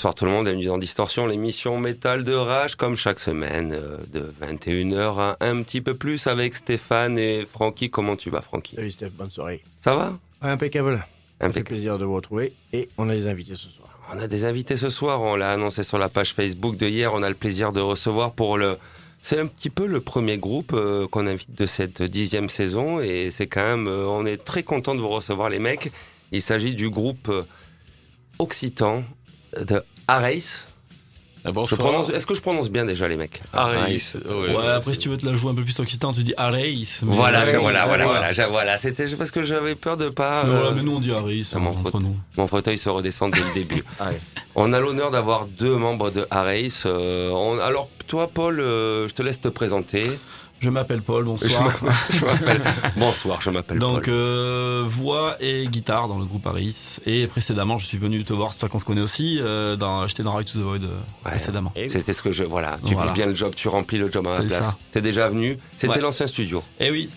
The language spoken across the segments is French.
Bonsoir tout le monde, bienvenue dans Distorsion, l'émission métal de rage, comme chaque semaine, euh, de 21h à un petit peu plus avec Stéphane et Francky. Comment tu vas, Francky? Salut Stéphane, bonne soirée. Ça va? Impeccable. fait Impeccable. plaisir de vous retrouver. Et on a des invités ce soir. On a des invités ce soir, on l'a annoncé sur la page Facebook de hier, on a le plaisir de recevoir pour le... C'est un petit peu le premier groupe euh, qu'on invite de cette dixième saison et c'est quand même... euh, on est très content de vous recevoir les mecs. Il s'agit du groupe occitan de Areis. Ah, Je bonsoir. prononce- Est-ce que je prononce bien déjà les mecs? Areis. Ouais, après, si tu veux te la jouer un peu plus occitan, tu dis Areis. Voilà, Areis, voilà, voilà, voilà. voilà. C'était parce que j'avais peur de pas... Mais, euh, mais nous, on dit Areis. à mon faute. Mon fauteuil se redescend dès le début. Ah ouais. On a l'honneur d'avoir deux membres de Areis. Euh, on- alors, toi, Paul, euh, je te laisse te présenter. Je m'appelle Paul, bonsoir. m'appelle- je m'appelle. Bonsoir, je m'appelle Donc, Paul. euh, voix et guitare dans le groupe Aris. Et précédemment, je suis venu te voir, c'est toi qu'on se connaît aussi. Euh, dans, J'étais dans Ride to the Void euh, Ouais. précédemment. C'était ce que je. Voilà, tu Voilà. fais bien le job, tu remplis le job à ma place. T'es déjà venu. C'était Ouais. l'ancien studio. Eh oui,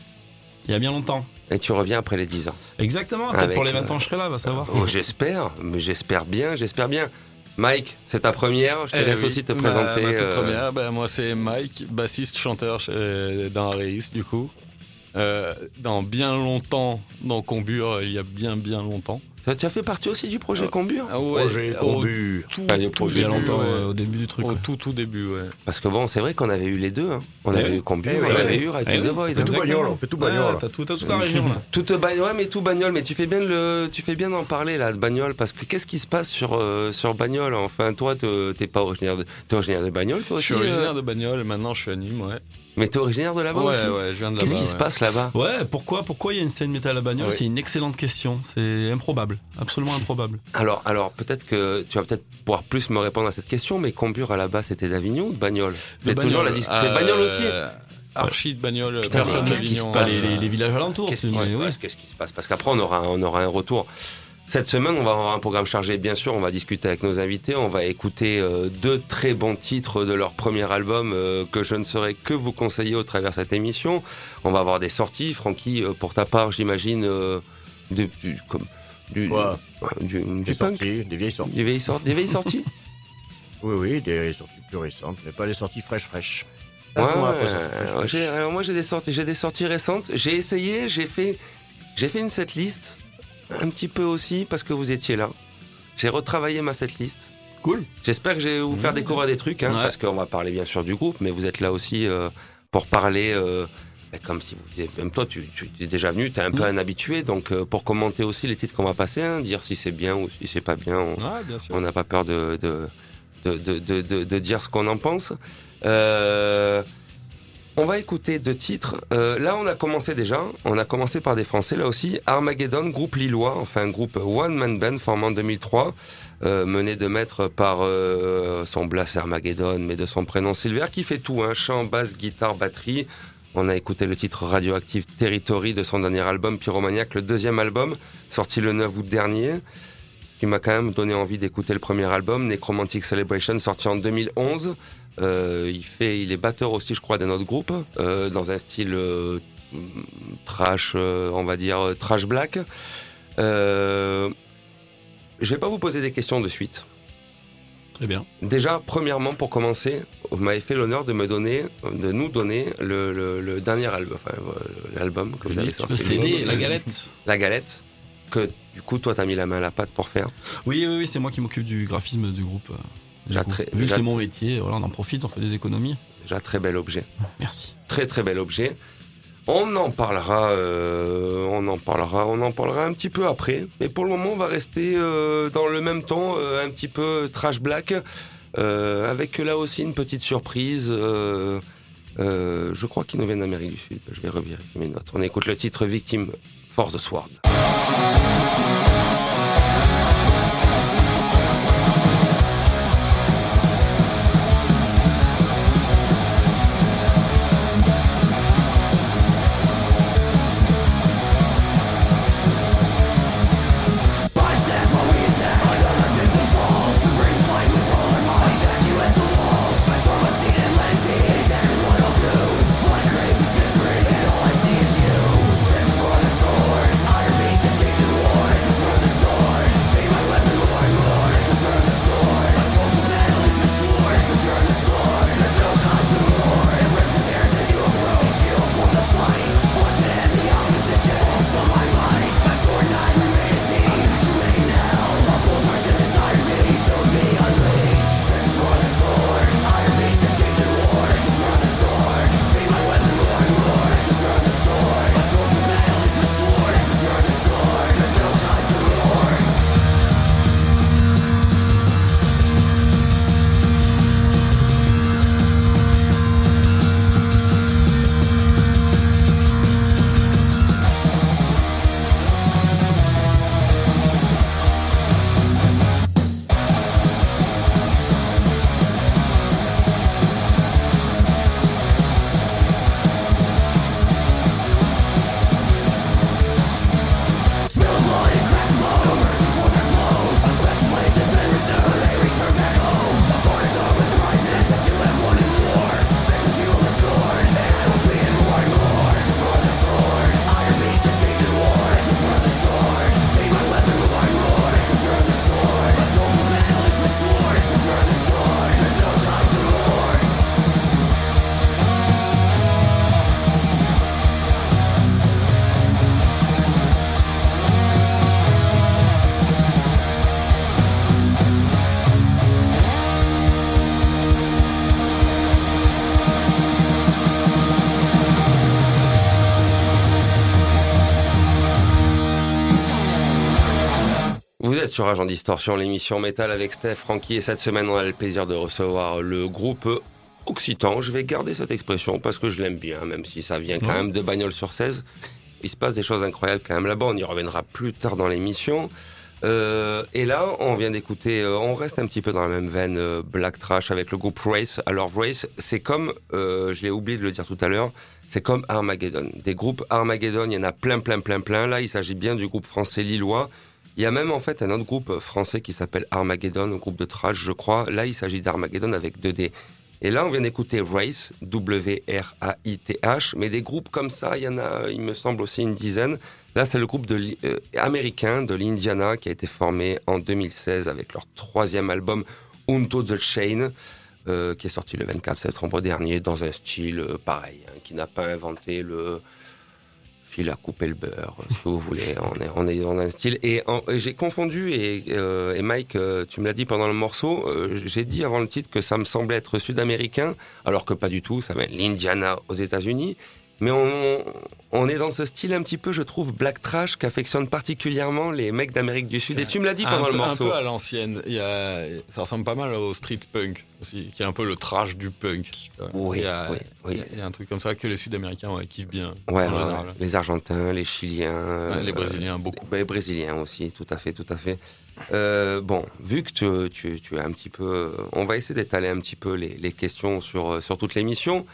il y a bien longtemps. Et tu reviens après les 10 ans. Exactement, peut-être pour les 20 euh, ans, je serai là, va savoir. Oh, j'espère, mais j'espère bien, j'espère bien. Mike, c'est ta première. Je te Eh laisse oui. aussi te Ma- présenter. Ma, toute euh, première, ben, moi c'est Mike, bassiste, chanteur chez- dans Areis du coup. Euh, dans bien longtemps, dans Combure, il y a bien bien longtemps. Tu as fait partie aussi du projet. Combure Ah ouais, Projet au Combure. tout, début, longtemps, ouais. euh, au début du truc. Au tout tout début, ouais. Parce que bon, c'est vrai qu'on avait eu les deux. hein. On Eh avait eu Combure, Eh on avait oui. eu Right Eh to the. Void. On fait tout Exactement. bagnole, on fait tout Ouais, bagnole. T'as tout- t'as toute la région là. Ouais, mais tout bagnole, mais tu fais bien le, tu fais bien d'en parler là de bagnole parce que qu'est-ce qui se passe sur euh, sur bagnole Enfin, toi, te- t'es pas originaire de, t'es originaire de bagnole, toi Je suis aussi, originaire euh de Bagnole et maintenant je suis à Nîmes, ouais. Mais t'es originaire de là-bas ouais, aussi. ouais, je viens de là-bas. Qu'est-ce qui se ouais. passe là-bas Ouais, pourquoi, pourquoi il y a une scène métal à Bagnole Oui. C'est une excellente question. C'est improbable, absolument improbable. Alors, alors peut-être que tu vas peut-être pouvoir plus me répondre à cette question, mais Combure à la base c'était d'Avignon ou de Bagnole C'est Bagnole. toujours la dis- C'est Euh, Bagnole aussi. Archi de Bagnole, Putain, personne mais qu'est-ce qui se d'Avignon. Passe les, les- les villages alentours. Qu'est-ce c'est- qui, se mais oui. passe Qu'est-ce qui se passe? Parce qu'après, on aura, on aura un retour. Cette semaine, on va avoir un programme chargé, bien sûr. On va discuter avec nos invités. On va écouter euh, deux très bons titres de leur premier album euh, que je ne saurais que vous conseiller au travers de cette émission. On va avoir des sorties. Francky, euh, pour ta part, j'imagine, euh, de- du, comme, du, Quoi du, du Des punk sorties, des vieilles sorties. Des vieilles, sorties des vieilles sorties Oui, oui, des sorties plus récentes, mais pas des sorties fraîches, fraîches. Ouais, ouais, ouais, alors moi j'ai des sorties, j'ai des sorties récentes. J'ai essayé, j'ai fait, j'ai fait une setlist un petit peu aussi parce que vous étiez là. J'ai retravaillé ma setlist. Cool. J'espère que je vais vous faire Mmh. découvrir des trucs, hein, Ouais. parce qu'on va parler bien sûr du groupe, mais vous êtes là aussi euh, pour parler. euh, bah, comme si vous, même toi, tu, tu es déjà venu, tu es un peu Mmh. un habitué, donc euh, pour commenter aussi les titres qu'on va passer, hein, dire si c'est bien ou si c'est pas bien. on- Ouais, bien sûr. on n'a pas peur de, de, de, de, de, de- de dire ce qu'on en pense. Euh, on va écouter deux titres. Euh, là, on a commencé déjà. On a commencé par des Français, là aussi. Armageddon, groupe lillois, enfin groupe One Man Band formé en 2003, euh, mené de maître par euh, son blast Armageddon, mais de son prénom Silver, qui fait tout, hein, chant, basse, guitare, batterie. On a écouté le titre Radioactive Territory de son dernier album Pyromaniac, le deuxième album, sorti le 9 août dernier qui m'a quand même donné envie d'écouter le premier album, Necromantic Celebration, sorti en 2011. Euh, il fait, il est batteur aussi, je crois, d'un autre groupe, euh, dans un style euh, trash, euh, on va dire trash black. Euh, je vais pas vous poser des questions de suite. Très bien. Déjà, premièrement, pour commencer, vous m'avez fait l'honneur de me donner, de nous donner le, le- le dernier album, enfin l'album que vous avez Le sorti. CD, la galette. La galette. Que du coup, toi, t'as mis la main à la pâte pour faire. Oui, oui, oui, c'est moi qui m'occupe du graphisme du groupe. Déjà très- Vu déjà que c'est mon métier, voilà, on en profite, on fait des économies. Déjà, très bel objet. Merci. très très bel objet. On en parlera, euh, on en parlera, on en parlera un petit peu après. Mais pour le moment, on va rester euh, dans le même ton, euh, un petit peu trash black, avec là aussi une petite surprise. je crois qu'ils nous viennent d'Amérique du Sud. Je vais revirer mes notes. On écoute le titre Victime for the Sword. Sur Agent Distorsion, l'émission métal avec Steph, Francky et cette semaine on a le plaisir de recevoir le groupe Occitan. Je vais garder cette expression parce que je l'aime bien, même si ça vient quand Ouais. même de Bagnols sur 16. Il se passe des choses incroyables quand même là-bas, on y reviendra plus tard dans l'émission. Euh, et là, on vient d'écouter, euh, on reste un petit peu dans la même veine euh, Black Trash avec le groupe Race. Alors Race, c'est comme, je l'ai oublié de le dire tout à l'heure, c'est comme Armageddon. Des groupes Armageddon, il y en a plein, plein, plein, plein. Là, il s'agit bien du groupe français lillois. Il y a même en fait un autre groupe français qui s'appelle Armageddon, un groupe de trash, je crois. Là, il s'agit d'Armageddon avec 2D. Et là, on vient d'écouter Race, W-R-A-I-T-H. Mais des groupes comme ça, il y en a, il me semble, aussi une dizaine. Là, c'est le groupe euh, américain de l'Indiana qui a été formé en 2016 avec leur troisième album Unto the Chain, euh, qui est sorti le 24 septembre dernier dans un style euh, pareil, hein, qui n'a pas inventé le fil à couper le beurre, ce que vous voulez. On est, dans un style. Et, j'ai confondu, et, euh, Mike, euh, tu me l'as dit pendant le morceau, euh, j'ai dit avant le titre que ça me semblait être sud-américain, alors que pas du tout, ça s'appelle l'Indiana aux États-Unis. Mais on, on est dans ce style un petit peu, je trouve, black trash qu'affectionnent particulièrement les mecs d'Amérique du Sud. Et tu me l'as dit pendant peu, le morceau. un peu à l'ancienne. Il y a, ça ressemble pas mal au street punk aussi, qui est un peu le trash du punk. Oui, il y a, oui, oui. il y a- il y a un truc comme ça que les Sud-Américains ouais, kiffent bien. Ouais, en ouais, général. ouais. les Argentins, les Chiliens, Ouais, les euh, Brésiliens, beaucoup. Les Brésiliens aussi, tout à fait, tout à fait. Euh, bon, vu que tu, tu, tu es un petit peu, on va essayer d'étaler un petit peu les, les questions sur sur toute l'émission.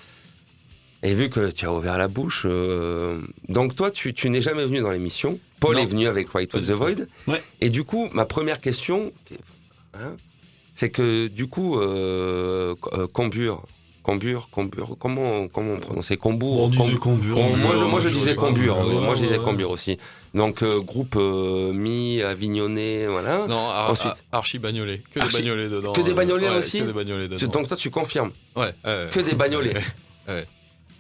Et vu que tu as ouvert la bouche, euh, donc toi, tu, tu n'es jamais venu dans l'émission. Paul Non. est venu avec Right to the. Void. Ouais. Et du coup, ma première question, hein, c'est que du coup, euh, euh, Combure, Combure, Combure, comment comment on prononçait Combourg on disait Com- Combure. Com- moi, je, moi, je Ouais, disais Combure. ouais, moi, je disais ouais. Combure aussi. Donc, euh, groupe euh, mi-avignonné, voilà. Non, ar- Ensuite. ar- archi bagnolé. Que Archi- des bagnolés dedans. que des bagnolés ouais, aussi Que des bagnolés Tu- dedans. Donc, toi, tu confirmes. ouais, Que des bagnolés. Ouais.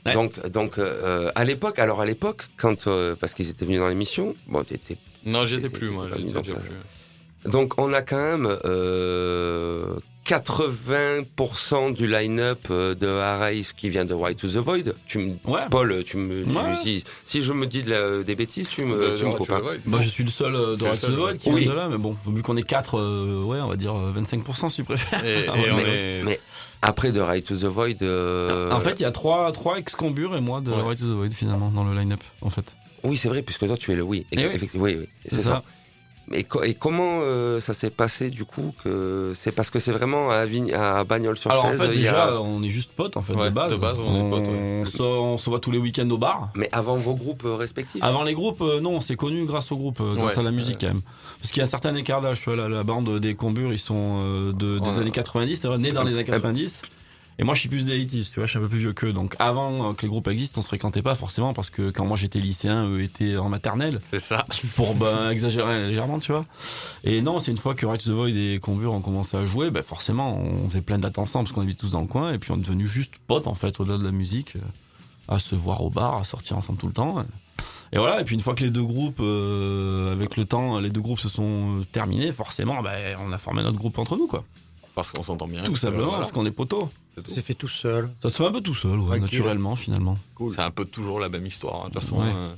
Ouais. Donc, donc euh, à l'époque, alors à l'époque, quand euh, parce qu'ils étaient venus dans l'émission, bon, t'étais Non, j'y étais plus, moi. T'étais pas j'y mis étais dans ta- plus. Donc on a quand même euh, 80% du line-up euh, de Harace qui vient de White to the Void. Tu me, Ouais. Paul, tu me, tu- Ouais. si, si je me dis de la- des bêtises, tu me, De- tu me de- coupes. tu hein. vois, Bah, je suis le seul euh, de Red to the Void qui Oui. vient de là, mais bon, vu qu'on est 4, ouais, on va dire euh, 25% si tu préfères. Et, et on mais- est. mais- Après de Right to the Void, euh, En fait, il y a 3, trois ex-combures et moi de Ouais. To the Void finalement dans le line-up, en fait. oui c'est vrai puisque toi tu es le oui, Eh oui, oui, c'est ça. Et, co- et comment euh, ça s'est passé du coup que c'est parce que c'est vraiment à, Avign- à Bagnols sur Alors en 16 fait, il y a- déjà, on est juste potes en fait, Ouais, de base. de base, on est potes, ouais. On se, on se voit tous les week-ends au bar. mais avant vos groupes euh, respectifs. Avant les groupes, euh, non, on s'est connus grâce au groupe, euh, grâce Ouais. à la musique quand même. Parce qu'il y a un certain écart d'âge, tu vois, la, la bande des Combures, ils sont euh, de, des Ouais. années 90, c'est vrai, nés dans les années 90. Et moi, je suis plus des 80s, tu vois, je suis un peu plus vieux qu'eux. Donc avant euh, que les groupes existent, on se fréquentait pas forcément parce que quand moi j'étais lycéen, eux étaient en maternelle. C'est ça. pour ben, exagérer légèrement, tu vois. Et non, c'est une fois que Right to the Void et Combure ont commencé à jouer, ben forcément, on faisait plein dates ensemble parce qu'on habite tous dans le coin, et puis on est devenus juste potes en fait, au-delà de la musique, euh, à se voir au bar, à sortir ensemble tout le temps. Et voilà, et puis une fois que les deux groupes, euh, avec le temps, les deux groupes se sont euh, terminés, forcément, ben, on a formé notre groupe entre nous, quoi. Parce qu'on s'entend bien. Tout simplement, voilà, parce qu'on est potos. C'est fait tout seul. Ça se fait un peu tout seul, ouais, naturellement, finalement. Cool. C'est un peu toujours la même histoire. hein, De toute façon, Ouais. euh,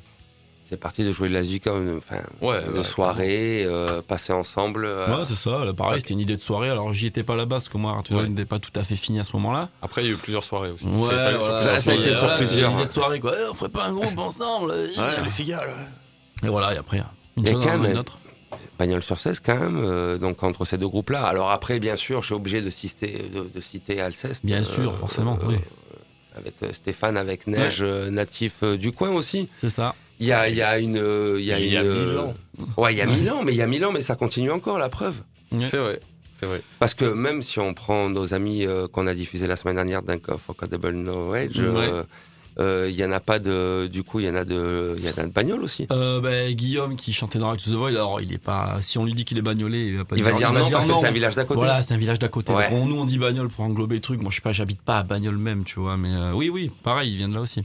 C'est parti de jouer de la musique, euh, enfin, Ouais, de ouais, soirée, euh, passer ensemble. euh, Ouais, c'est ça, là, pareil, c'était une idée de soirée, alors j'y étais pas là-bas, parce que moi. Void n'était pas tout à fait fini à ce moment-là. Après, il y a eu plusieurs soirées aussi. Ouais, Ça a été sur voilà, Ça- ça a été et sur voilà, plusieurs. c'est l'idée de soirée, quoi. Eh, on ferait pas un groupe ensemble. eh. Ouais, les cigales. Et voilà, et après, une chose une autre. Sur 16 quand même, euh, donc entre ces deux groupes-là. Alors après, bien sûr, je suis obligé de citer, de, de citer Alceste. Bien euh, sûr, forcément, euh, oui. Avec Stéphane, avec Neige, euh, natif euh, du coin aussi. C'est ça. Il y a, il y a une... Il y a, Il y a une, mille ans. Ouais, il y a mille ans, mais il y a mille ans, mais ça continue encore, la preuve. Ouais. C'est vrai. C'est vrai. Parce que même si on prend nos amis euh, qu'on a diffusés la semaine dernière d'un No Age, euh, euh, il y en a pas de... Du coup, il y en a de... Il y en a de Bagnols aussi. Euh, ben, Guillaume qui chantait dans Right to the Void, alors il est pas. Si on lui dit qu'il est bagnolé, il va pas Il va dire non parce que c'est un village d'à côté. Voilà, c'est un village d'à côté. Ouais. Donc, nous, on dit bagnole pour englober le truc. Moi, je sais pas, j'habite pas à Bagnole même, tu vois. Mais euh, oui, oui, pareil, il vient de là aussi.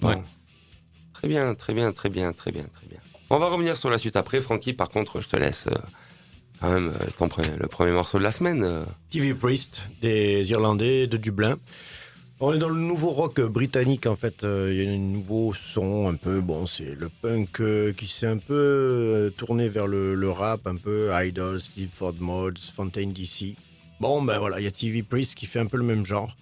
Bon. Ouais. Très bien, très bien, très bien, très bien, très bien. On va revenir sur la suite après. Francky, par contre, je te laisse euh, quand même euh, le premier morceau de la semaine. euh. TV Priest, des Irlandais de Dublin. On est dans le nouveau rock britannique en fait. Euh, Il y a un nouveau son un peu. Bon, c'est le punk euh, qui s'est un peu euh, tourné vers le, rap, un peu Idols, Ford Mods, Fontaine DC. Bon, ben voilà, il y a TV Priest qui fait un peu le même genre.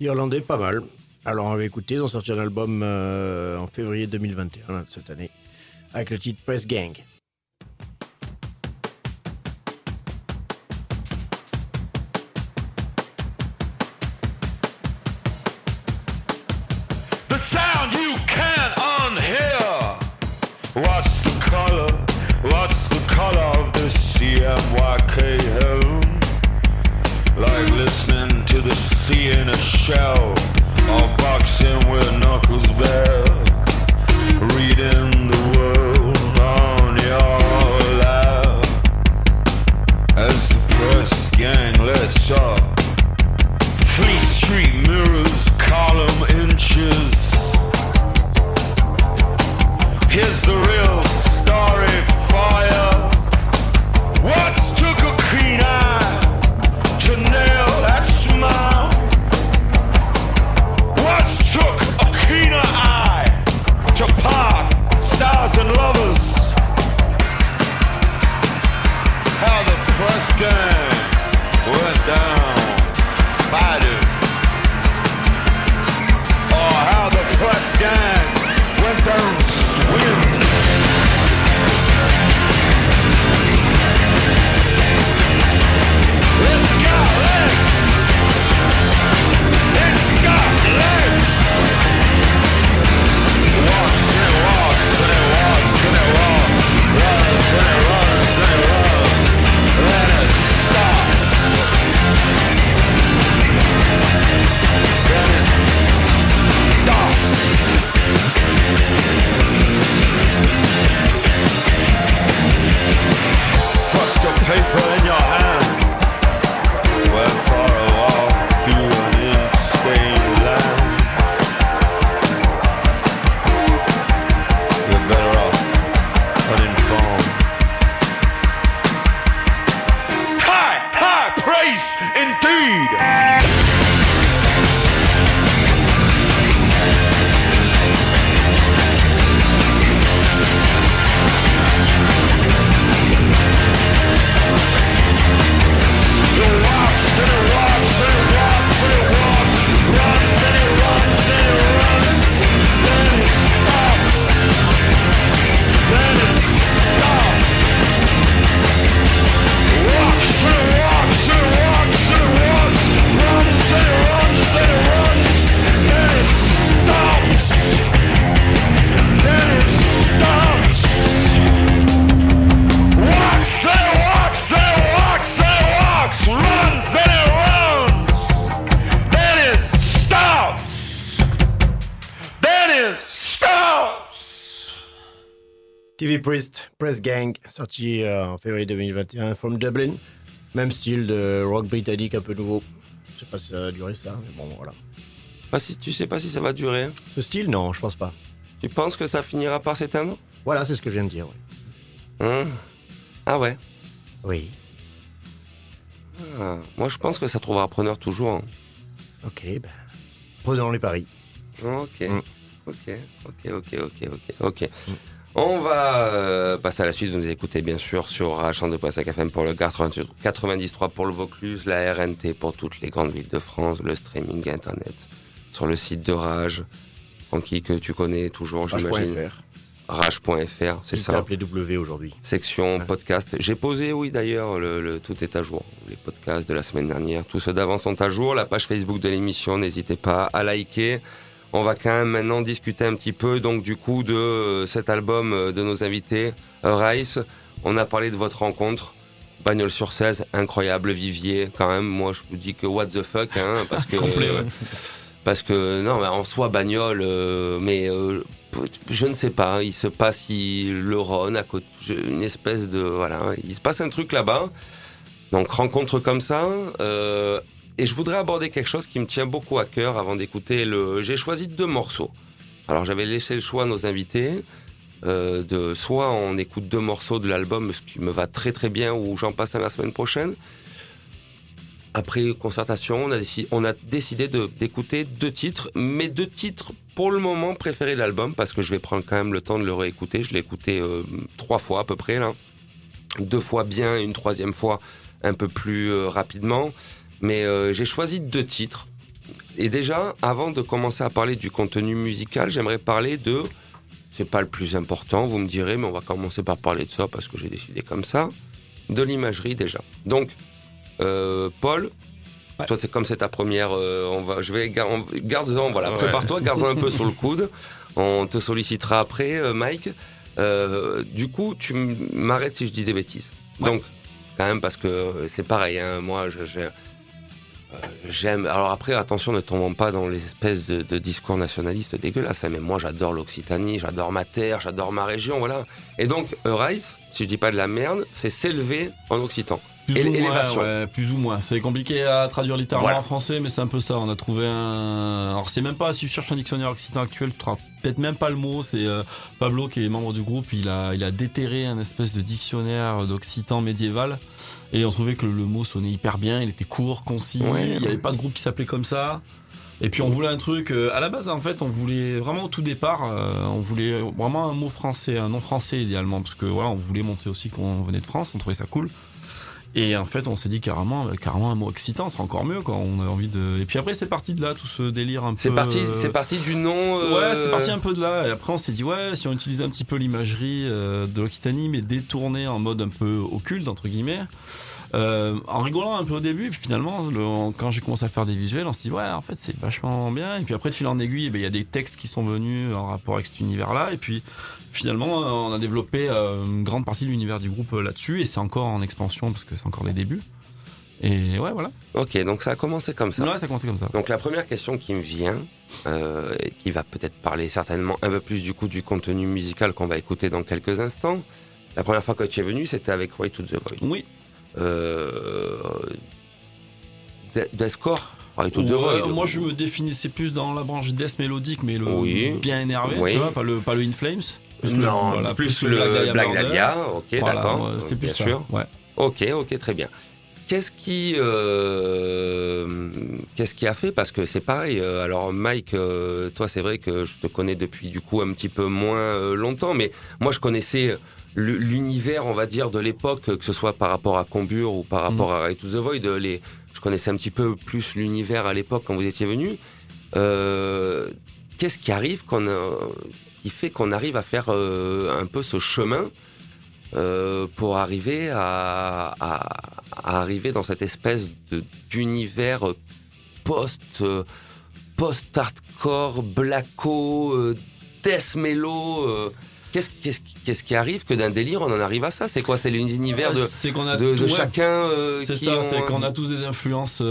Irlandais, pas mal. Alors on va écouter. Ils ont sorti un album euh, en février 2021 là, de cette année avec le titre Press Gang. In a shell, or boxing with knuckles bare. Reading the world on your lap as the press gang lets up. Fleet Street mirrors, column inches. Here's the real paper Gang, sorti euh, en février 2021, from Dublin. Même style de rock britannique un peu nouveau. Je sais pas si ça va durer ça, mais bon voilà. Pas si, tu sais pas si ça va durer. hein. Ce style, non, je pense pas. Tu penses que ça finira par s'éteindre? Voilà, c'est ce que je viens de dire. Hein? Ah ouais? Oui, Ah, moi, je pense que ça trouvera preneur toujours. hein. ok, ben, prenons les paris. Ok. Mm. Ok, ok, ok, ok, ok, ok. On va euh, passer à la suite. Vous nous écoutez bien sûr sur Rachan de Poissac FM pour le Gard 93 pour le Vaucluse, la RNT pour toutes les grandes villes de France, le streaming internet sur le site de Rage. Francky, que tu connais toujours, j'imagine. Rage.fr. C'est ça. W aujourd'hui. Section podcast. J'ai posé, oui, d'ailleurs, le, le- tout est à jour. Les podcasts de la semaine dernière, tous ceux d'avant sont à jour. La page Facebook de l'émission, n'hésitez pas à liker. On va quand même maintenant discuter un petit peu, donc, du coup, de euh, cet album euh, de nos invités, euh, Rice. On a parlé de votre rencontre. Bagnole sur 16, incroyable vivier, quand même. Moi, je vous dis que what the fuck, hein, parce que. Complet, ouais. Parce que non, mais en soi bagnole, euh, mais euh, je ne sais pas. Il se passe il, le Rhône à côté, une espèce de voilà. Il se passe un truc là-bas. Donc rencontre comme ça. euh, et je voudrais aborder quelque chose qui me tient beaucoup à cœur avant d'écouter le. J'ai choisi deux morceaux. Alors j'avais laissé le choix à nos invités. euh, de soit on écoute deux morceaux de l'album, ce qui me va très très bien, ou j'en passe à la semaine prochaine. après concertation, on a décidé, d'écouter deux titres, mais deux titres pour le moment préférés de l'album, parce que je vais prendre quand même le temps de le réécouter. Je l'ai écouté euh, trois fois à peu près, là. Deux fois bien, une troisième fois un peu plus euh, rapidement. Mais euh, j'ai choisi deux titres. Et déjà, avant de commencer à parler du contenu musical, j'aimerais parler de. C'est pas le plus important, vous me direz, mais on va commencer par parler de ça parce que j'ai décidé comme ça. De l'imagerie déjà. Donc, euh, Paul, Ouais. toi, c'est comme c'est ta première, euh, on va, je vais garde-en, voilà, Ouais. prépare-toi, garde-en un peu sur le coude. On te sollicitera après, euh, Mike. Du coup, tu m'arrêtes si je dis des bêtises. Ouais. Donc, quand même, parce que c'est pareil, hein, moi, je- j'ai- euh, J'aime. Alors après, attention, ne tombons pas dans l'espèce de, de discours nationaliste dégueulasse. hein, Mais moi, j'adore l'Occitanie, j'adore ma terre, j'adore ma région, voilà. Et donc, Eurice, si je dis pas de la merde, c'est s'élever en occitan. Plus ou moins, ouais, plus ou moins. C'est compliqué à traduire littéralement Voilà. en français, mais c'est un peu ça. On a trouvé un. Alors, c'est même pas, si tu cherches un dictionnaire occitan actuel, tu peut-être même pas le mot. C'est euh, Pablo, qui est membre du groupe, il a, il a déterré un espèce de dictionnaire d'occitan médiéval. Et on trouvait que le, le mot sonnait hyper bien. Il était court, concis. Ouais, il n'y avait ouais. pas de groupe qui s'appelait comme ça. Et puis on voulait un truc, euh, à la base en fait on voulait vraiment au tout départ, euh, on voulait vraiment un mot français, un nom français idéalement, parce que voilà on voulait montrer aussi qu'on venait de France, on trouvait ça cool. Et en fait, on s'est dit carrément, euh, carrément un mot excitant, c'est encore mieux quoi. On a envie de. Et puis après, c'est parti de là, tout ce délire un peu. C'est parti, euh, c'est parti du nom. euh, Ouais, c'est parti un peu de là. Et après, on s'est dit, ouais, si on utilisait un petit peu l'imagerie euh, de l'Occitanie, mais détournée en mode un peu occulte, entre guillemets, euh, en rigolant un peu au début, et puis finalement, le- quand j'ai commencé à faire des visuels, on s'est dit, ouais, en fait, c'est vachement bien. Et puis après, de fil en aiguille, eh ben, il y a des textes qui sont venus en rapport avec cet univers-là. Et puis finalement, euh, on a développé euh, une grande partie de l'univers du groupe euh, là-dessus, et c'est encore en expansion parce que c'est encore les débuts. Et ouais, voilà. Ok, donc ça a commencé comme ça. Ouais, ça a commencé comme ça. Donc la première question qui me vient, euh, et qui va peut-être parler certainement un peu plus du coup du contenu musical qu'on va écouter dans quelques instants. La première fois que tu es venu, c'était avec Way to the Void. Oui. Euh, De- Deathcore Way to the Ouais, Void. moi, je me définissais plus dans la branche death mélodique, mais le Oui. bien énervé, Oui. tu vois, pas le, pas le In Flames. Plus le- Non, voilà, plus, le Black Dahlia. Ok, Voilà, d'accord. C'était plus bien ça. sûr. Ouais. Ok, ok, très bien. Qu'est-ce qui, euh, qu'est-ce qui a fait Parce que c'est pareil. euh, alors Mike, euh, toi, c'est vrai que je te connais depuis du coup un petit peu moins longtemps, mais moi, je connaissais l'univers, on va dire, de l'époque, que ce soit par rapport à Combure ou par rapport à Ray to the Void. Les, je connaissais un petit peu plus l'univers à l'époque quand vous étiez venu. Euh, qu'est-ce qui arrive qu'on a- qui fait qu'on arrive à faire euh, un peu ce chemin euh, pour arriver à, à- à arriver dans cette espèce de d'univers post euh, post hardcore blacko euh, death mellow qu'est-ce qu'est-ce qui- qu'est-ce qui arrive que d'un délire on en arrive à ça? C'est quoi? C'est l'univers de C'est qu'on a de, tout- chacun C'est qui ça, ont- c'est qu'on a tous des influences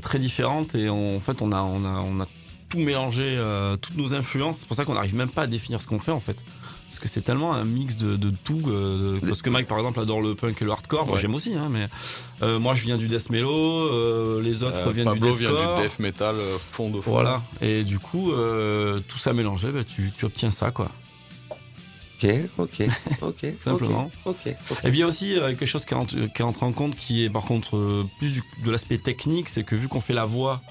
très différentes et on- en fait on a, on a, on a tout mélangé, euh, toutes nos influences. C'est pour ça qu'on n'arrive même pas à définir ce qu'on fait en fait. Parce que c'est tellement un mix de, de tout. euh, parce que Mike par exemple adore le punk et le hardcore, moi j'aime aussi, hein, mais euh, moi je viens du death mellow, les autres Euh, viennent Pablo du vient deathcore. du death metal fond de fond. Voilà, et du coup, tout ça mélangé, bah, tu, tu obtiens ça quoi. ok ok ok Simplement. ok. Et bien aussi euh, quelque chose qui rentre, qui rentre en compte qui est par contre euh, plus du- de l'aspect technique, c'est que vu qu'on fait la voix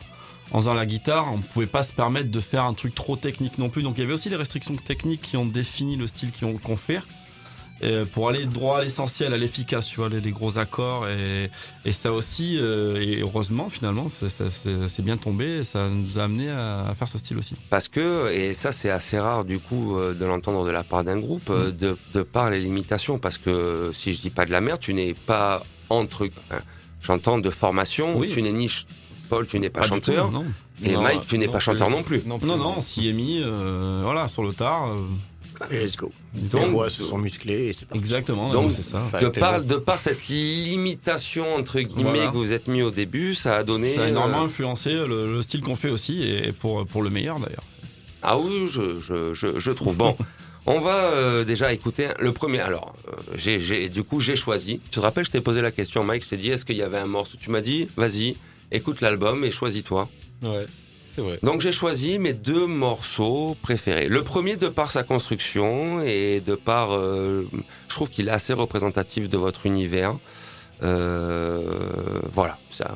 en faisant la guitare, on pouvait pas se permettre de faire un truc trop technique non plus. Donc il y avait aussi les restrictions techniques qui ont défini le style qu'on qu'on fait. euh, pour aller droit à l'essentiel, à l'efficace, tu vois, les, les gros accords. Et, et ça aussi, euh, et heureusement finalement, c'est bien tombé et ça nous a amené à, à faire ce style aussi. Parce que, et ça c'est assez rare du coup euh, de l'entendre de la part d'un groupe, euh, de, de par les limitations, parce que si je dis pas de la merde, tu n'es pas entre, enfin, j'entends de formation, Oui. tu n'es ni, Paul, tu n'es pas, chanteur, tout, non. et Non, Mike, tu n'es pas chanteur non plus. Non, Non, non, on s'y est mis, euh, voilà, sur le tard. euh, Et let's go. Donc- Les voix se sont musclées et c'est parti. exactement, Donc, c'est ça. De par, bon. de par cette limitation entre guillemets Voilà. que vous êtes mis au début, ça a donné. Ça a énormément euh, influencé le, le style qu'on fait aussi, et pour, pour le meilleur d'ailleurs. Ah oui, je, je, je, je trouve. Bon, on va euh, déjà écouter le premier. Alors, euh, j'ai, j'ai- du coup, j'ai choisi. Tu te rappelles, je t'ai posé la question, Mike. Je t'ai dit, est-ce qu'il y avait un morceau? Tu m'as dit, vas-y, écoute l'album et choisis-toi. Ouais. Vrai. Donc j'ai choisi mes deux morceaux préférés. Le premier de par sa construction et de par, euh, je trouve qu'il est assez représentatif de votre univers. Euh, voilà. Ça,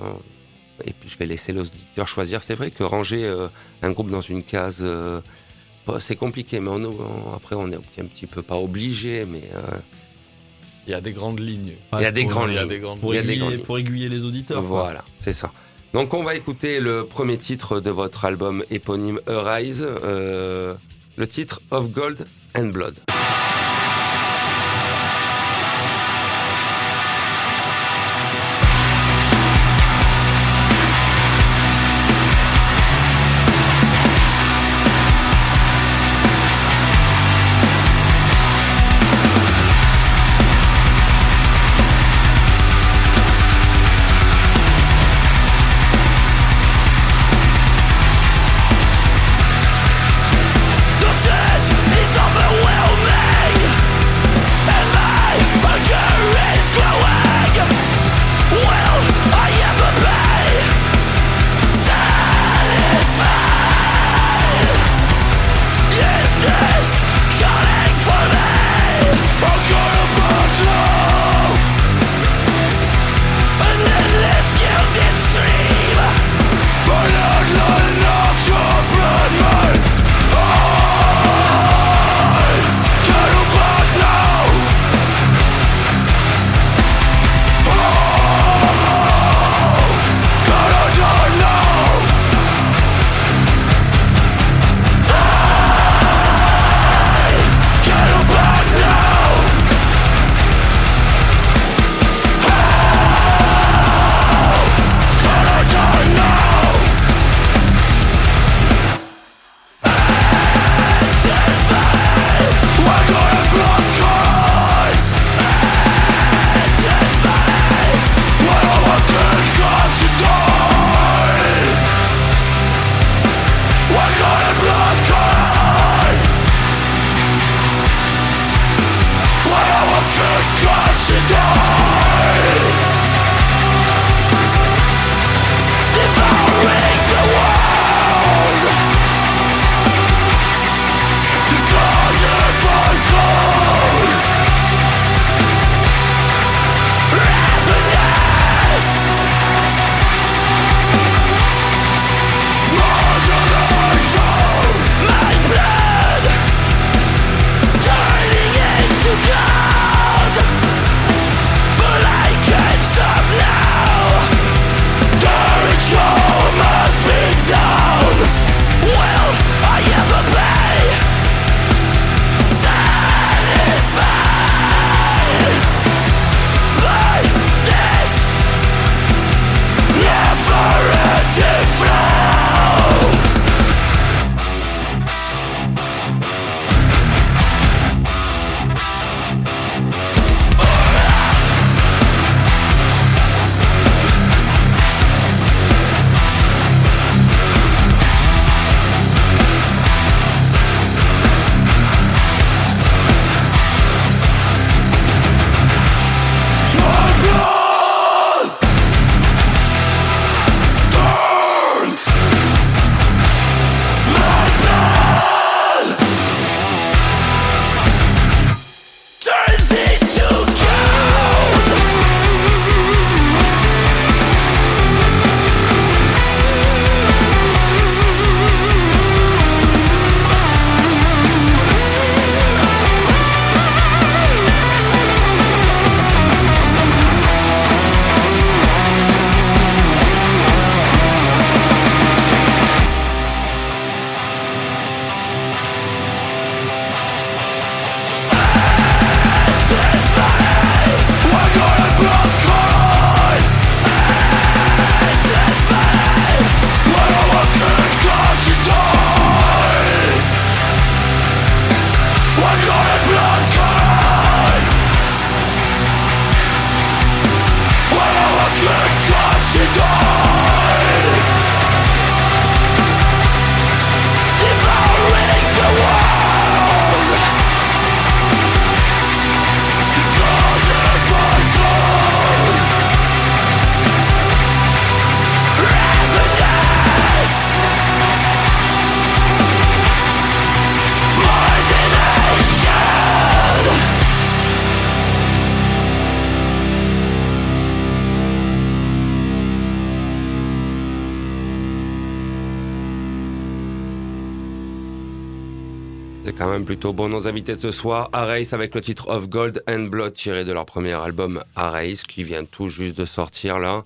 et puis je vais laisser l'auditeur choisir. C'est vrai que ranger euh, un groupe dans une case, c'est compliqué, mais après on est un petit peu pas obligé, mais il y a des grandes lignes. Il y a des grandes lignes. Pour, aiguiller, les auditeurs. Voilà, c'est ça. Donc on va écouter le premier titre de votre album éponyme Arise, euh, le titre Of Gold and Blood. Plutôt bon. Nos invités de ce soir, Arace avec le titre Of Gold and Blood tiré de leur premier album Arace qui vient tout juste de sortir là.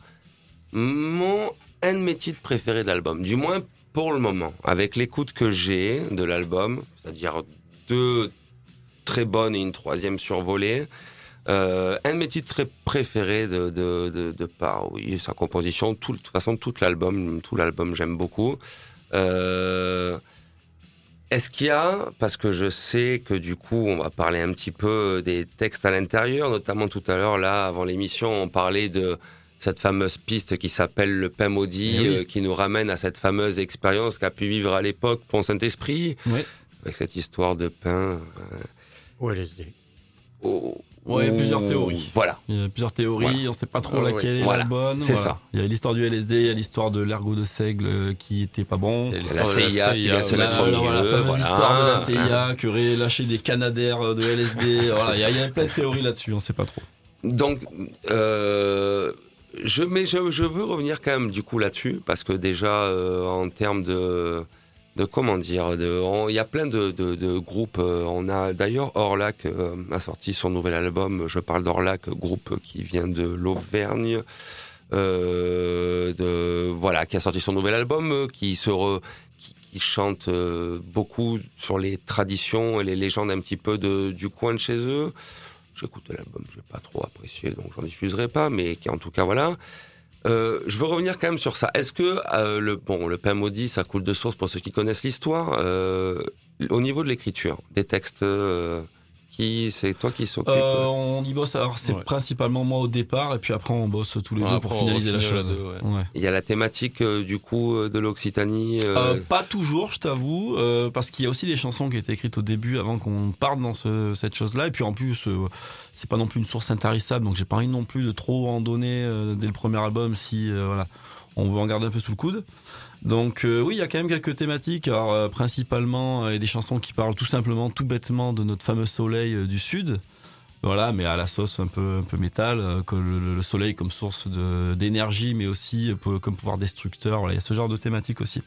Mon un de mes titres préférés de l'album, du moins pour le moment, avec l'écoute que j'ai de l'album, c'est-à-dire deux très bonnes et une troisième survolée. Euh, un de mes titres très préférés de, de, de, de par oui, sa composition, de toute façon tout l'album, tout l'album j'aime beaucoup. Euh, est-ce qu'il y a, parce que je sais que du coup on va parler un petit peu des textes à l'intérieur, notamment tout à l'heure là avant l'émission on parlait de cette fameuse piste qui s'appelle le pain maudit, Eh oui. euh, qui nous ramène à cette fameuse expérience qu'a pu vivre à l'époque Pont Saint-Esprit, avec cette histoire de pain. LSD. au- Ouais, au- plusieurs théories. Voilà. Il y a plusieurs théories, Voilà. on sait pas trop Ah, laquelle oui. est Voilà. la bonne. C'est voilà. ça. Il y a l'histoire du LSD, il y a l'histoire de l'ergot de seigle euh, qui était pas bon. Il y a La l'histoire de la CIA qui vient se CIA, mettre au Voilà, milieu. voilà, la fameuse histoire de la CIA qui aurait lâché des canadaires de LSD. Voilà, il y, a- il y a plein de théories là-dessus, on sait pas trop. Donc, euh, je, mais je, je veux revenir quand même du coup là-dessus parce que déjà euh, en termes de, de comment dire, il y a plein de, de, de groupes. euh, on a d'ailleurs Orlac euh, a sorti son nouvel album. Je parle d'Orlac, groupe qui vient de l'Auvergne. Euh, de voilà qui a sorti son nouvel album euh, qui se re- qui, qui chante euh, beaucoup sur les traditions et les légendes un petit peu de, du coin de chez eux j'ai écouté l'album, j'ai pas trop apprécié, donc j'en diffuserai pas, mais qui en tout cas voilà. Euh, je veux revenir quand même sur ça. Est-ce que euh, le bon, le pain maudit, ça coule de source pour ceux qui connaissent l'histoire. euh, au niveau de l'écriture, des textes, qui c'est toi qui s'occupe Euh, on y bosse, alors c'est Ouais. principalement moi au départ, et puis après on bosse tous les Ouais, deux pour finaliser la chose. deux, ouais. Ouais. Il y a la thématique euh, du coup euh, de l'Occitanie. euh, Euh, pas toujours, je t'avoue, euh, parce qu'il y a aussi des chansons qui étaient écrites au début avant qu'on parte dans ce- cette chose-là. Et puis en plus, euh, c'est pas non plus une source intarissable, donc j'ai pas envie non plus de trop en donner euh, dès le premier album si euh, voilà, on veut en garder un peu sous le coude. Donc euh, oui, il y a quand même quelques thématiques, alors euh, principalement euh, des chansons qui parlent tout simplement, tout bêtement de notre fameux soleil euh, du sud. Voilà, mais à la sauce un peu un peu métal, euh, que le, le soleil comme source d'énergie, mais aussi comme pouvoir destructeur. Il y a ce genre de thématique aussi.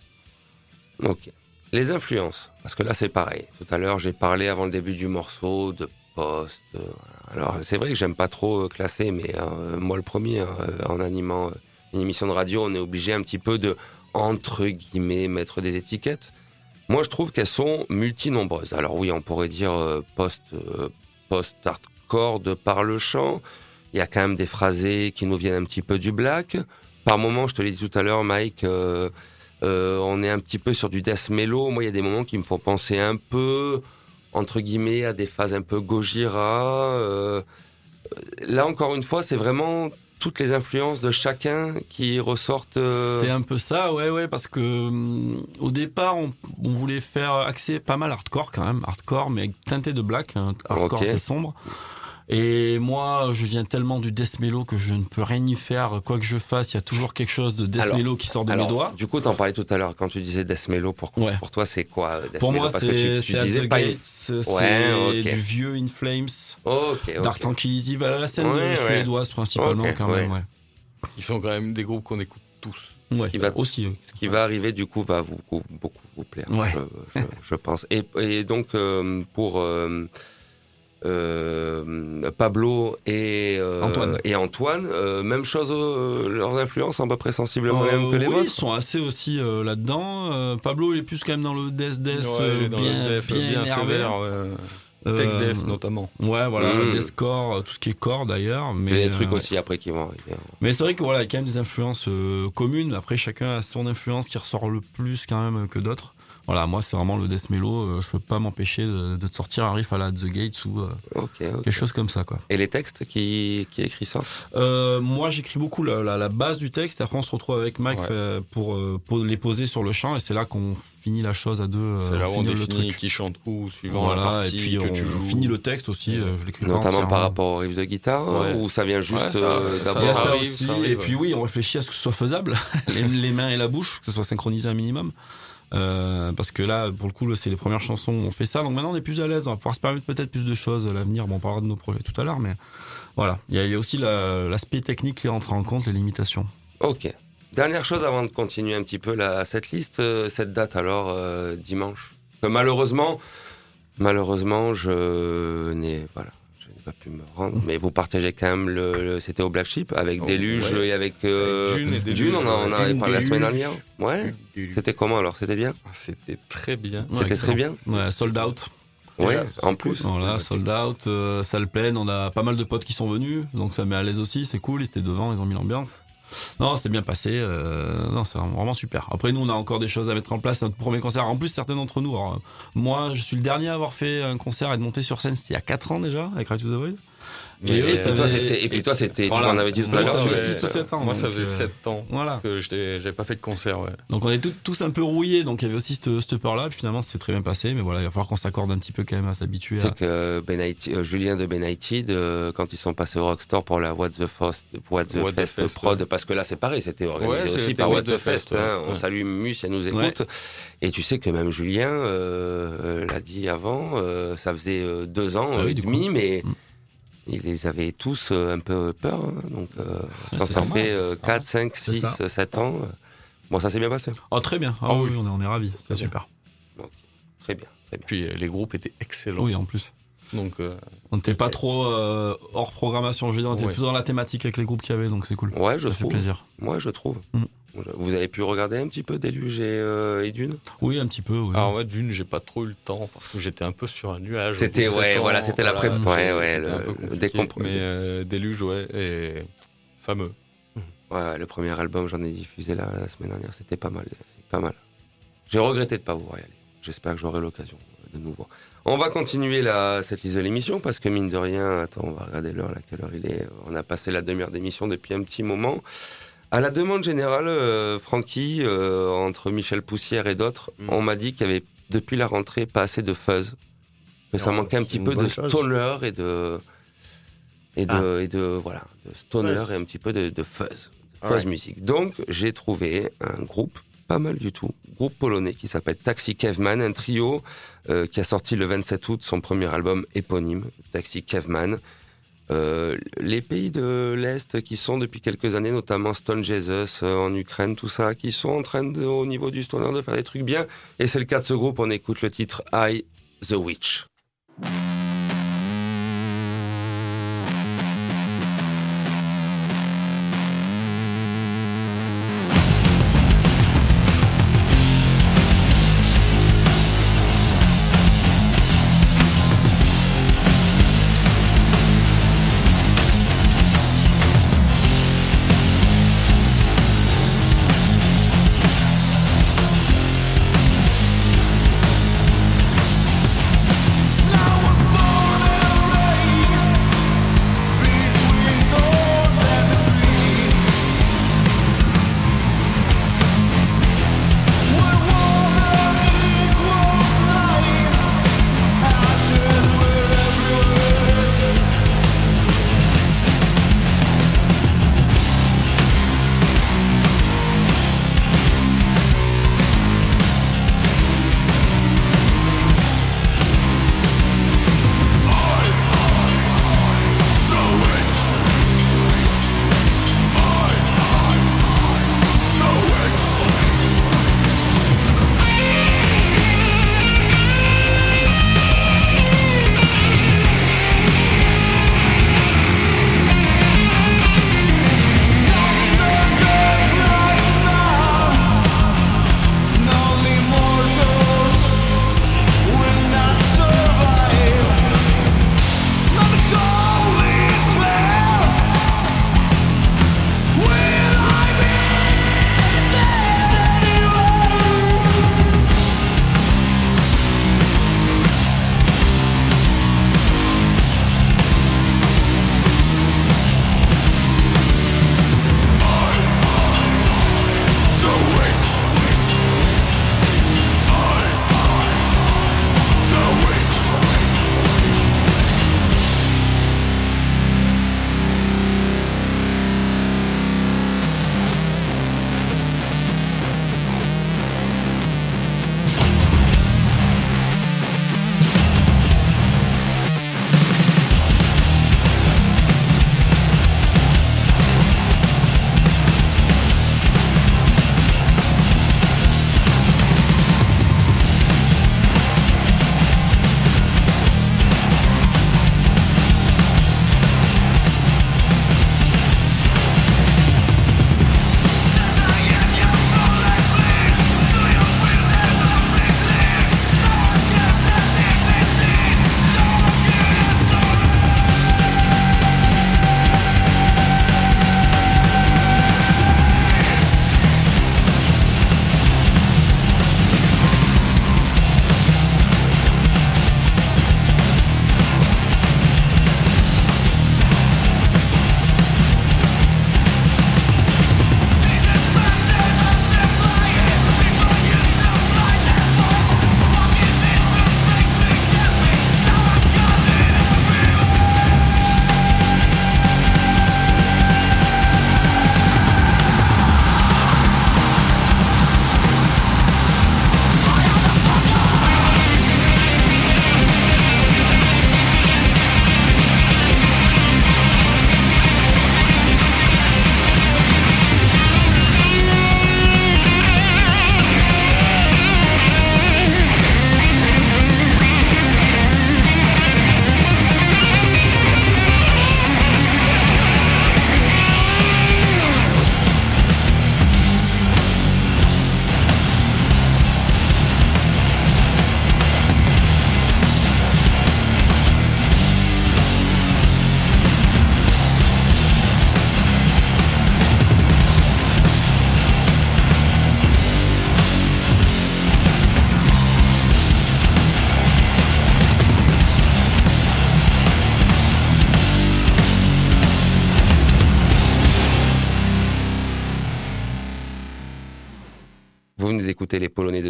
Ok. Les influences, parce que là c'est pareil. Tout à l'heure j'ai parlé avant le début du morceau de post. alors c'est vrai que j'aime pas trop classer, mais moi le premier, hein, en animant une émission de radio, on est obligé un petit peu de entre guillemets mettre des étiquettes. Moi je trouve qu'elles sont multinombreuses. Alors oui, on pourrait dire euh, post euh, post hardcore de par le chant. Il y a quand même des phrasés qui nous viennent un petit peu du black. Par moments, je te l'ai dit tout à l'heure, Mike. euh, euh, on est un petit peu sur du death mellow. Moi, il y a des moments qui me font penser un peu, entre guillemets, à des phases un peu Gojira. Là, encore une fois, c'est vraiment toutes les influences de chacun qui ressortent. euh, C'est un peu ça, ouais, ouais, parce que hum, au départ, on, on voulait faire axer pas mal hardcore quand même, hardcore, mais teinté de black. hein, hardcore, c'est sombre. Et moi, je viens tellement du death mellow que je ne peux rien y faire. Quoi que je fasse, il y a toujours quelque chose de death Alors, mellow qui sort de Alors, mes doigts. du coup, t'en parlais tout à l'heure quand tu disais death mellow. Pour, Ouais. pour toi, c'est quoi euh, death Pour moi, c'est the. Gates, c'est Ouais, du vieux In Flames, Ok, ok. Dark Tranquility, bah, la scène Ouais, de ouais. suédoise principalement quand même, ouais. Ils sont quand même des groupes qu'on écoute tous. Ouais, qui va- aussi. oui. Ce qui va arriver, du coup, va vous, vous- beaucoup vous plaire, Ouais. je, je- je pense. Et, et donc, euh, pour euh, euh, Pablo et euh, Antoine. et Antoine euh, même chose, euh, leurs influences sont à peu près sensiblement les mêmes Euh, que les oui, vôtres ils sont assez aussi euh, là-dedans. Euh, Pablo, il est plus quand même dans le death death Ouais, euh, bien, le def bien, bien sévère, ouais. Tech Def notamment. Ouais, voilà, Mm. deathcore, euh, tout ce qui est core d'ailleurs. Mais Il y a des trucs euh, aussi après qui vont arriver. hein. Mais c'est vrai que voilà, il y a quand même des influences euh, communes. Après, chacun a son influence qui ressort le plus quand même que d'autres. Voilà, moi, c'est vraiment le death mellow. euh, je peux pas m'empêcher de, de te sortir un riff à la The Gates ou euh, Ok, ok. quelque chose comme ça, quoi. Et les textes qui, qui écrit ça? Euh, moi, j'écris beaucoup la, la, la base du texte. Après, on se retrouve avec Mike Ouais. pour, euh, pour les poser sur le champ. Et c'est là qu'on finit la chose à deux. C'est là où on le définit truc. qui chante où, suivant Voilà, la partie et puis que on tu joues. finit le texte aussi. euh, je Notamment par rapport au riff de guitare Ouais. Ou ça vient juste Ouais, euh, d'abord ça ça arrive, aussi. ça arrive, et puis oui, on réfléchit à ce que ce soit faisable, les, les mains et la bouche, que ce soit synchronisé un minimum. Euh, parce que là, pour le coup, c'est les premières chansons où on fait ça. Donc maintenant, on est plus à l'aise. On va pouvoir se permettre peut-être plus de choses à l'avenir. Bon, on parlera de nos projets tout à l'heure, mais voilà. Il y a, aussi la- l'aspect technique qui rentre en compte, les limitations. Ok. Dernière chose avant de continuer un petit peu la, cette liste, euh, cette date alors, euh, dimanche. Malheureusement, Malheureusement, je n'ai voilà, pas pu me rendre. Mais vous partagez quand même le. le- C'était au Black Sheep avec Oh, Déluge ouais. et avec euh, Dune et Déluge, Dune, on en, Dune, parlé la semaine dernière. Ouais. C'était comment alors? C'était bien? Ah, C'était très bien. Ouais, C'était très bien. Ouais, sold out. Ouais, Déjà, en plus. Voilà, sold out, euh, salle pleine. On a pas mal de potes qui sont venus, donc ça met à l'aise aussi. C'est cool. Ils étaient devant, ils ont mis l'ambiance. Non, c'est bien passé. euh, non, c'est vraiment super. Après, nous, on a encore des choses à mettre en place. Notre premier concert. En plus, certains d'entre nous. alors, euh, moi, je suis le dernier à avoir fait un concert et de monter sur scène. C'était il y a 4 ans déjà, avec Right to the Void. Et, eux, ça toi, et puis toi, c'était, Voilà. tu m'en avais dit tout à l'heure. faisait tu- six ou sept ans, Moi, ça faisait euh, 7 ans Voilà. que j'avais pas fait de concert. Ouais. Donc on est tous, tous un peu rouillés, donc il y avait aussi cette, cette peur-là. Puis finalement, c'est très bien passé. Mais voilà, il va falloir qu'on s'accorde un petit peu quand même à s'habituer. Tu À... que Benighted- euh, Julien de Benighted, euh, quand ils sont passés au Rockstore pour la What the Fest, What the What the Fest Fest, prod, ouais. parce que là c'est pareil, c'était organisé Ouais, aussi par What the the Fest. Hein. On salue Mus, elle nous écoute. Et tu sais que même Julien euh, euh, l'a dit avant, euh, ça faisait euh, deux ans Ah et demi, mais Mm. Ils les avaient tous euh, un peu peur. hein. donc euh, c'est ça normal. fait euh, 4, 5, C'est 6, ça. 7 ans, bon ça s'est bien passé. Oh, très bien. Ah, Ah oui, oui. on est, on est ravis. C'était Très bien. super. Très bien, très bien. Puis euh, les groupes étaient excellents. Oui, en plus. Donc, euh, On n'était pas trop euh, hors programmation, je veux dire, on était Ouais. plus dans la thématique avec les groupes qu'il y avait, donc c'est cool. Ouais, je Ça fait trouve. plaisir. Moi, je trouve. Mm. Vous avez pu regarder un petit peu Déluge et, euh, et Dune? Oui, un petit peu. Oui. alors moi, d'une, j'ai pas trop eu le temps parce que j'étais un peu sur un nuage. C'était- ouais, ans. voilà, c'était la pré- donc, ouais, ouais, le- décompre- Mais euh, Déluge, ouais, et fameux. Ouais, le premier album, j'en ai diffusé là, la semaine dernière, c'était pas mal. C'est pas mal. J'ai regretté de pas vous y aller. J'espère que j'aurai l'occasion de nous voir. On va continuer la, cette liste de l'émission parce que mine de rien, attends, on va regarder l'heure, là, quelle heure il est. On a passé la demi-heure d'émission depuis un petit moment. À la demande générale, euh, Francky, euh, entre Michel Poussière et d'autres, Mm. on m'a dit qu'il y avait depuis la rentrée pas assez de fuzz. Que ça Non, manquait un petit peu de chose. stoner et de et de, Ah. et de voilà de stoner Fuzz. et un petit peu de, de fuzz, de fuzz musique. Donc j'ai trouvé un groupe pas mal du tout, groupe polonais qui s'appelle Taxi Caveman, un trio euh, qui a sorti le 27 août son premier album éponyme, Taxi Caveman. Euh, les pays de l'Est qui sont depuis quelques années, notamment Stone Jesus euh, en Ukraine, tout ça, qui sont en train au niveau du stoner de faire des trucs bien. Et c'est le cas de ce groupe, on écoute le titre I, The Witch.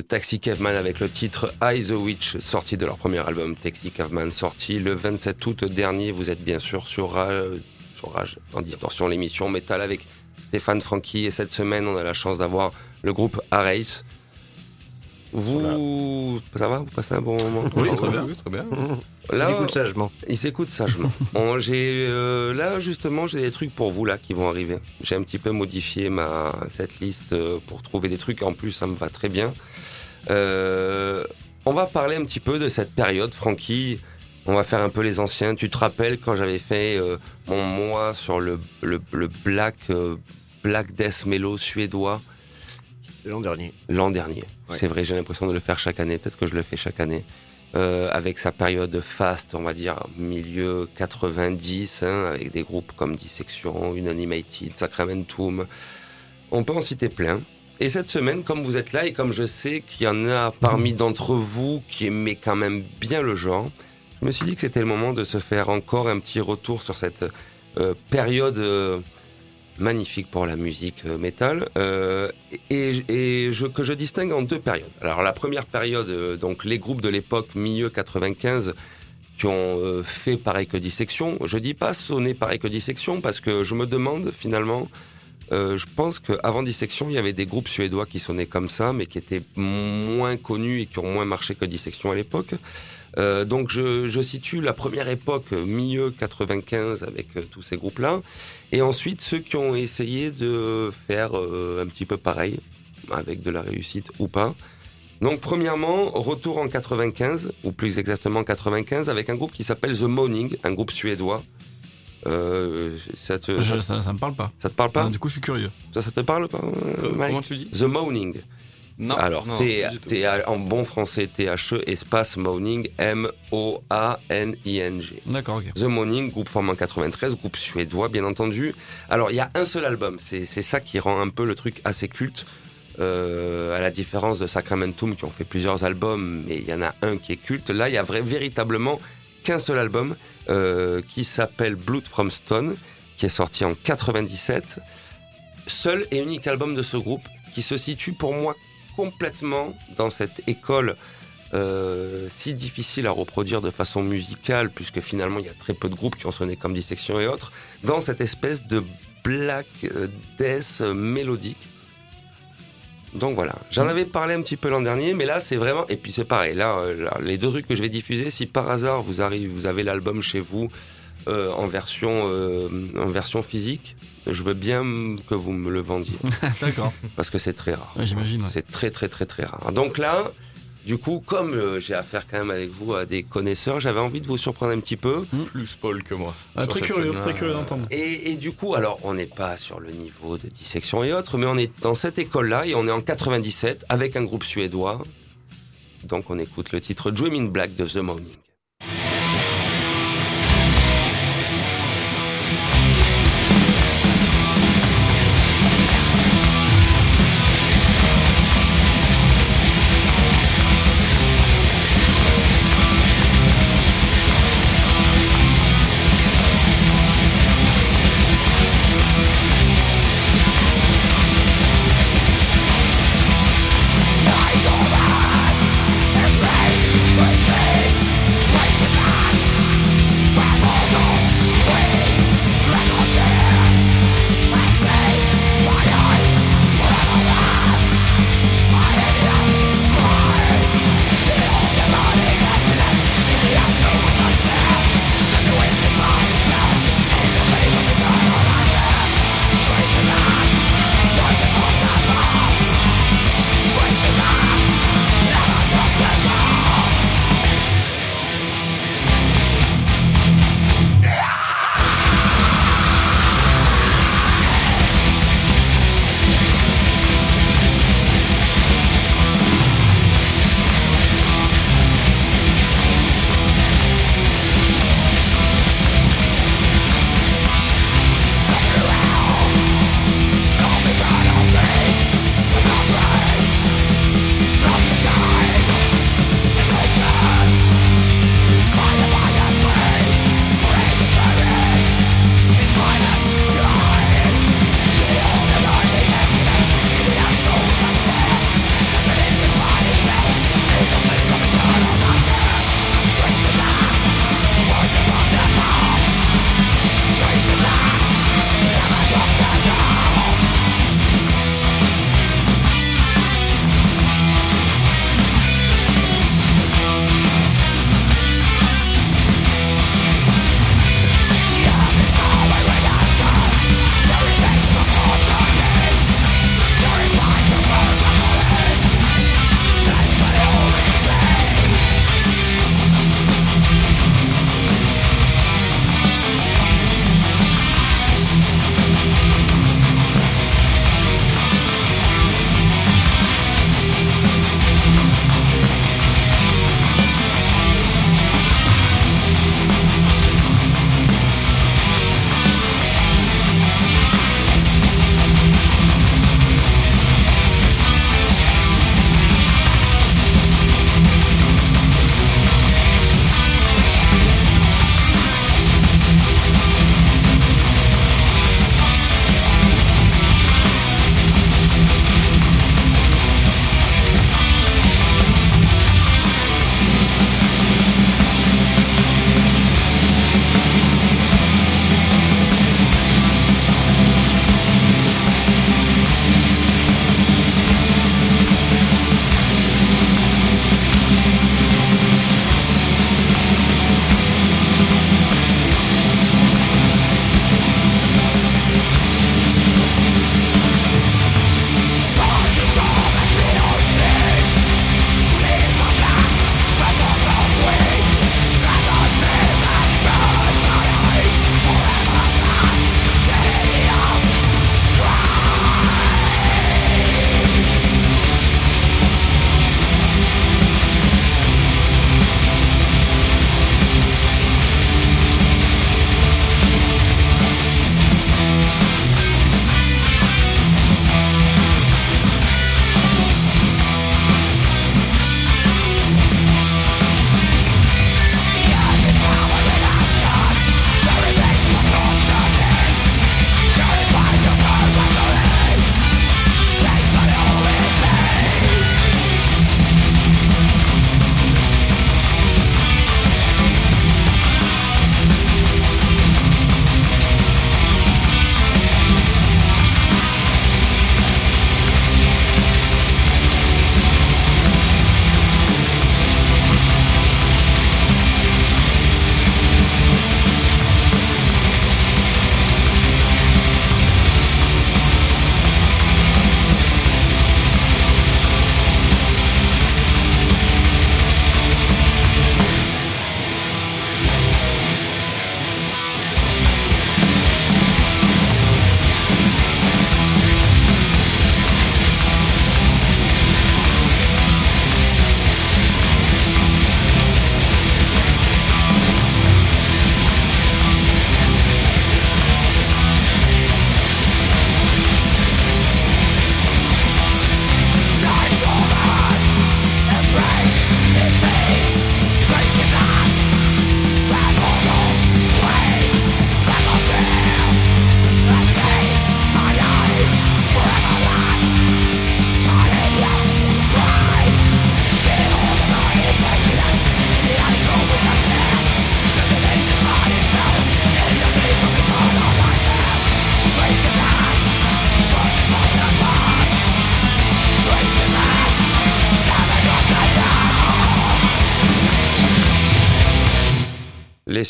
Taxi Caveman avec le titre I the Witch, sorti de leur premier album Taxi Caveman, sorti le 27 août dernier. Vous êtes bien sûr sur, Ra- sur Rage, en distorsion, l'émission Metal avec Stéphane Francky. Et cette semaine, on a la chance d'avoir le groupe Arace. Vous, ça va? Vous passez un bon moment? Oui, très bien. très bien. Là, J'écoute sagement. il s'écoute sagement. On- j'ai euh, là justement j'ai des trucs pour vous là qui vont arriver. J'ai un petit peu modifié ma cette liste euh, pour trouver des trucs. En plus, ça me va très bien. Euh, on va parler un petit peu de cette période, Francky. On va faire un peu les anciens. Tu te rappelles quand j'avais fait euh, mon mois sur le le, le black euh, black death mellow suédois? L'an dernier. l'an dernier. Ouais. C'est vrai, j'ai l'impression de le faire chaque année. Peut-être que je le fais chaque année. Euh, avec sa période fast, on va dire milieu 90, hein, avec des groupes comme Dissection, Unanimated, Sacramentum. On peut en citer plein. Et cette semaine, comme vous êtes là et comme je sais qu'il y en a parmi d'entre vous qui aimaient quand même bien le genre, je me suis dit que c'était le moment de se faire encore un petit retour sur cette euh, période euh, magnifique pour la musique euh, métal euh, et, que je distingue en deux périodes. Alors la première période, donc les groupes de l'époque milieu 95 qui ont fait pareil que Dissection. Je dis pas sonner pareil que Dissection parce que je me demande finalement. Euh, je pense qu'avant Dissection, il y avait des groupes suédois qui sonnaient comme ça, mais qui étaient moins connus et qui ont moins marché que Dissection à l'époque. Euh, donc je, je situe la première époque, milieu 95, avec euh, tous ces groupes-là. Et ensuite, ceux qui ont essayé de faire un petit peu pareil, avec de la réussite ou pas. Donc, premièrement, retour en 95, ou plus exactement 95, avec un groupe qui s'appelle The Moaning, un groupe suédois. Euh, ça, te, Je- ça, ça, ça me parle pas. ça te parle pas Ah, du coup, je suis curieux. ça, ça te parle pas, euh, Comment tu dis The Moaning. Non. Alors, non, T, en bon français, T-H-E, espace Moaning, M-O-A-N-I-N-G. D'accord, ok. The Morning, groupe formé en 93, groupe suédois bien entendu. Alors il y a un seul album, c'est c'est ça qui rend un peu le truc assez culte. Euh, à la différence de Sacramentum qui ont fait plusieurs albums, mais il y en a un qui est culte. Là, il y a vrai, véritablement qu'un seul album euh, qui s'appelle Blood from Stone, qui est sorti en 97. Seul et unique album de ce groupe qui se situe pour moi complètement dans cette école euh, si difficile à reproduire de façon musicale, puisque finalement il y a très peu de groupes qui ont sonné comme Dissection et autres, dans cette espèce de black euh, death mélodique. Donc voilà, j'en avais parlé un petit peu l'an dernier, mais là c'est vraiment et puis c'est pareil. Là, euh, là, les deux trucs que je vais diffuser, si par hasard vous arrivez, vous avez l'album chez vous euh, en version euh, en version physique, je veux bien que vous me le vendiez D'accord. parce que c'est très rare. Ouais, J'imagine. ouais. C'est très très très très rare. Donc là, du coup, comme euh, j'ai affaire quand même avec vous à des connaisseurs, j'avais envie de vous surprendre un petit peu. Plus Paul que moi. Ah, très curieux, très curieux d'entendre. Et, et du coup, alors on n'est pas sur le niveau de dissection et autres, mais on est dans cette école-là et on est en 97 avec un groupe suédois. Donc on écoute le titre Dream in Black de The Morning.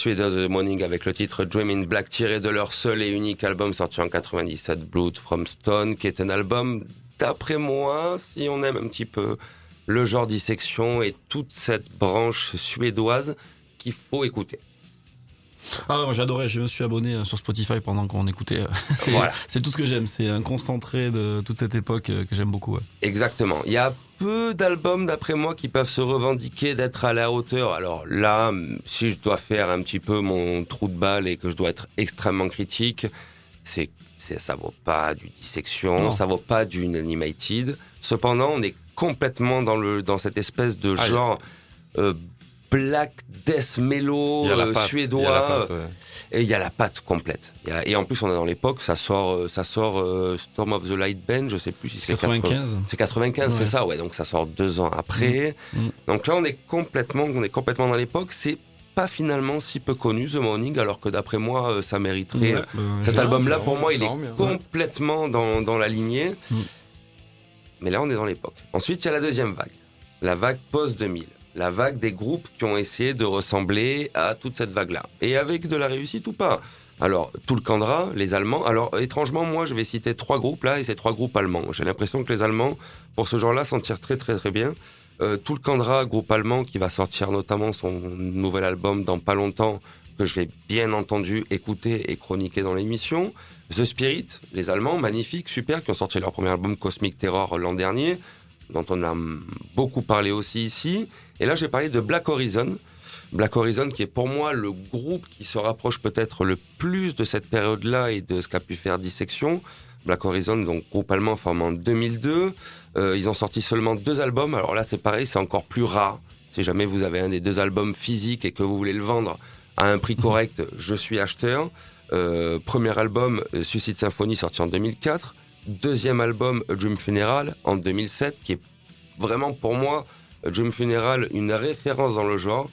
Suédois de The Morning avec le titre Dream in Black tiré de leur seul et unique album sorti en 97, Blood from Stone, qui est un album, d'après moi, si on aime un petit peu le genre dissection et toute cette branche suédoise qu'il faut écouter. Ah, moi j'adorais, je me suis abonné euh, sur Spotify pendant qu'on écoutait. C'est Voilà. c'est tout ce que j'aime, c'est un concentré de toute cette époque euh, que j'aime beaucoup. ouais. Exactement. Il y a peu d'albums, d'après moi, qui peuvent se revendiquer d'être à la hauteur. Alors là, si je dois faire un petit peu mon trou de balle et que je dois être extrêmement critique, c'est, c'est ça vaut pas du dissection, Non. ça vaut pas du animated. Cependant, on est complètement dans le dans cette espèce de Ah, genre euh, black death mellow euh, suédois. il y a la patte, ouais. Et il y a la patte complète. Il y a- et en plus, on est dans l'époque, ça sort, euh, ça sort euh, Storm of the Light Band, je sais plus si c'est 95. c'est 95, c'est ça, ouais. Donc ça sort deux ans après. Mm. Mm. Donc là, on est complètement, on est complètement dans l'époque. C'est pas finalement si peu connu The Morning, alors que d'après moi, euh, ça mériterait. Ouais, euh, Cet album-là, c'est pour moi, il est bien. complètement dans, dans la lignée. Mm. Mais là, on est dans l'époque. Ensuite, il y a la deuxième vague, la vague post-2000. La vague des groupes qui ont essayé de ressembler à toute cette vague-là. Et avec de la réussite ou pas? Alors, Tulkandra, les Allemands. Alors, étrangement, moi, je vais citer trois groupes là, et c'est trois groupes allemands. J'ai l'impression que les Allemands, pour ce genre-là, s'en tirent très, très, très bien. Euh, Tulkandra, groupe allemand, qui va sortir notamment son nouvel album dans pas longtemps, que je vais bien entendu écouter et chroniquer dans l'émission. The Spirit, les Allemands, magnifiques, super, qui ont sorti leur premier album Cosmic Terror l'an dernier, dont on a beaucoup parlé aussi ici. Et là, j'ai parlé de Black Horizon. Black Horizon, qui est pour moi le groupe qui se rapproche peut-être le plus de cette période-là et de ce qu'a pu faire Dissection. Black Horizon, donc groupe allemand formé en 2002. Euh, ils ont sorti seulement deux albums. Alors là, c'est pareil, c'est encore plus rare. Si jamais vous avez un des deux albums physiques et que vous voulez le vendre à un prix correct, je suis acheteur. Euh, premier album, euh, Suicide Symphony, sorti en 2004. Deuxième album, Dream Funeral, en 2007, qui est vraiment pour moi, Dream Funeral, une référence dans le genre.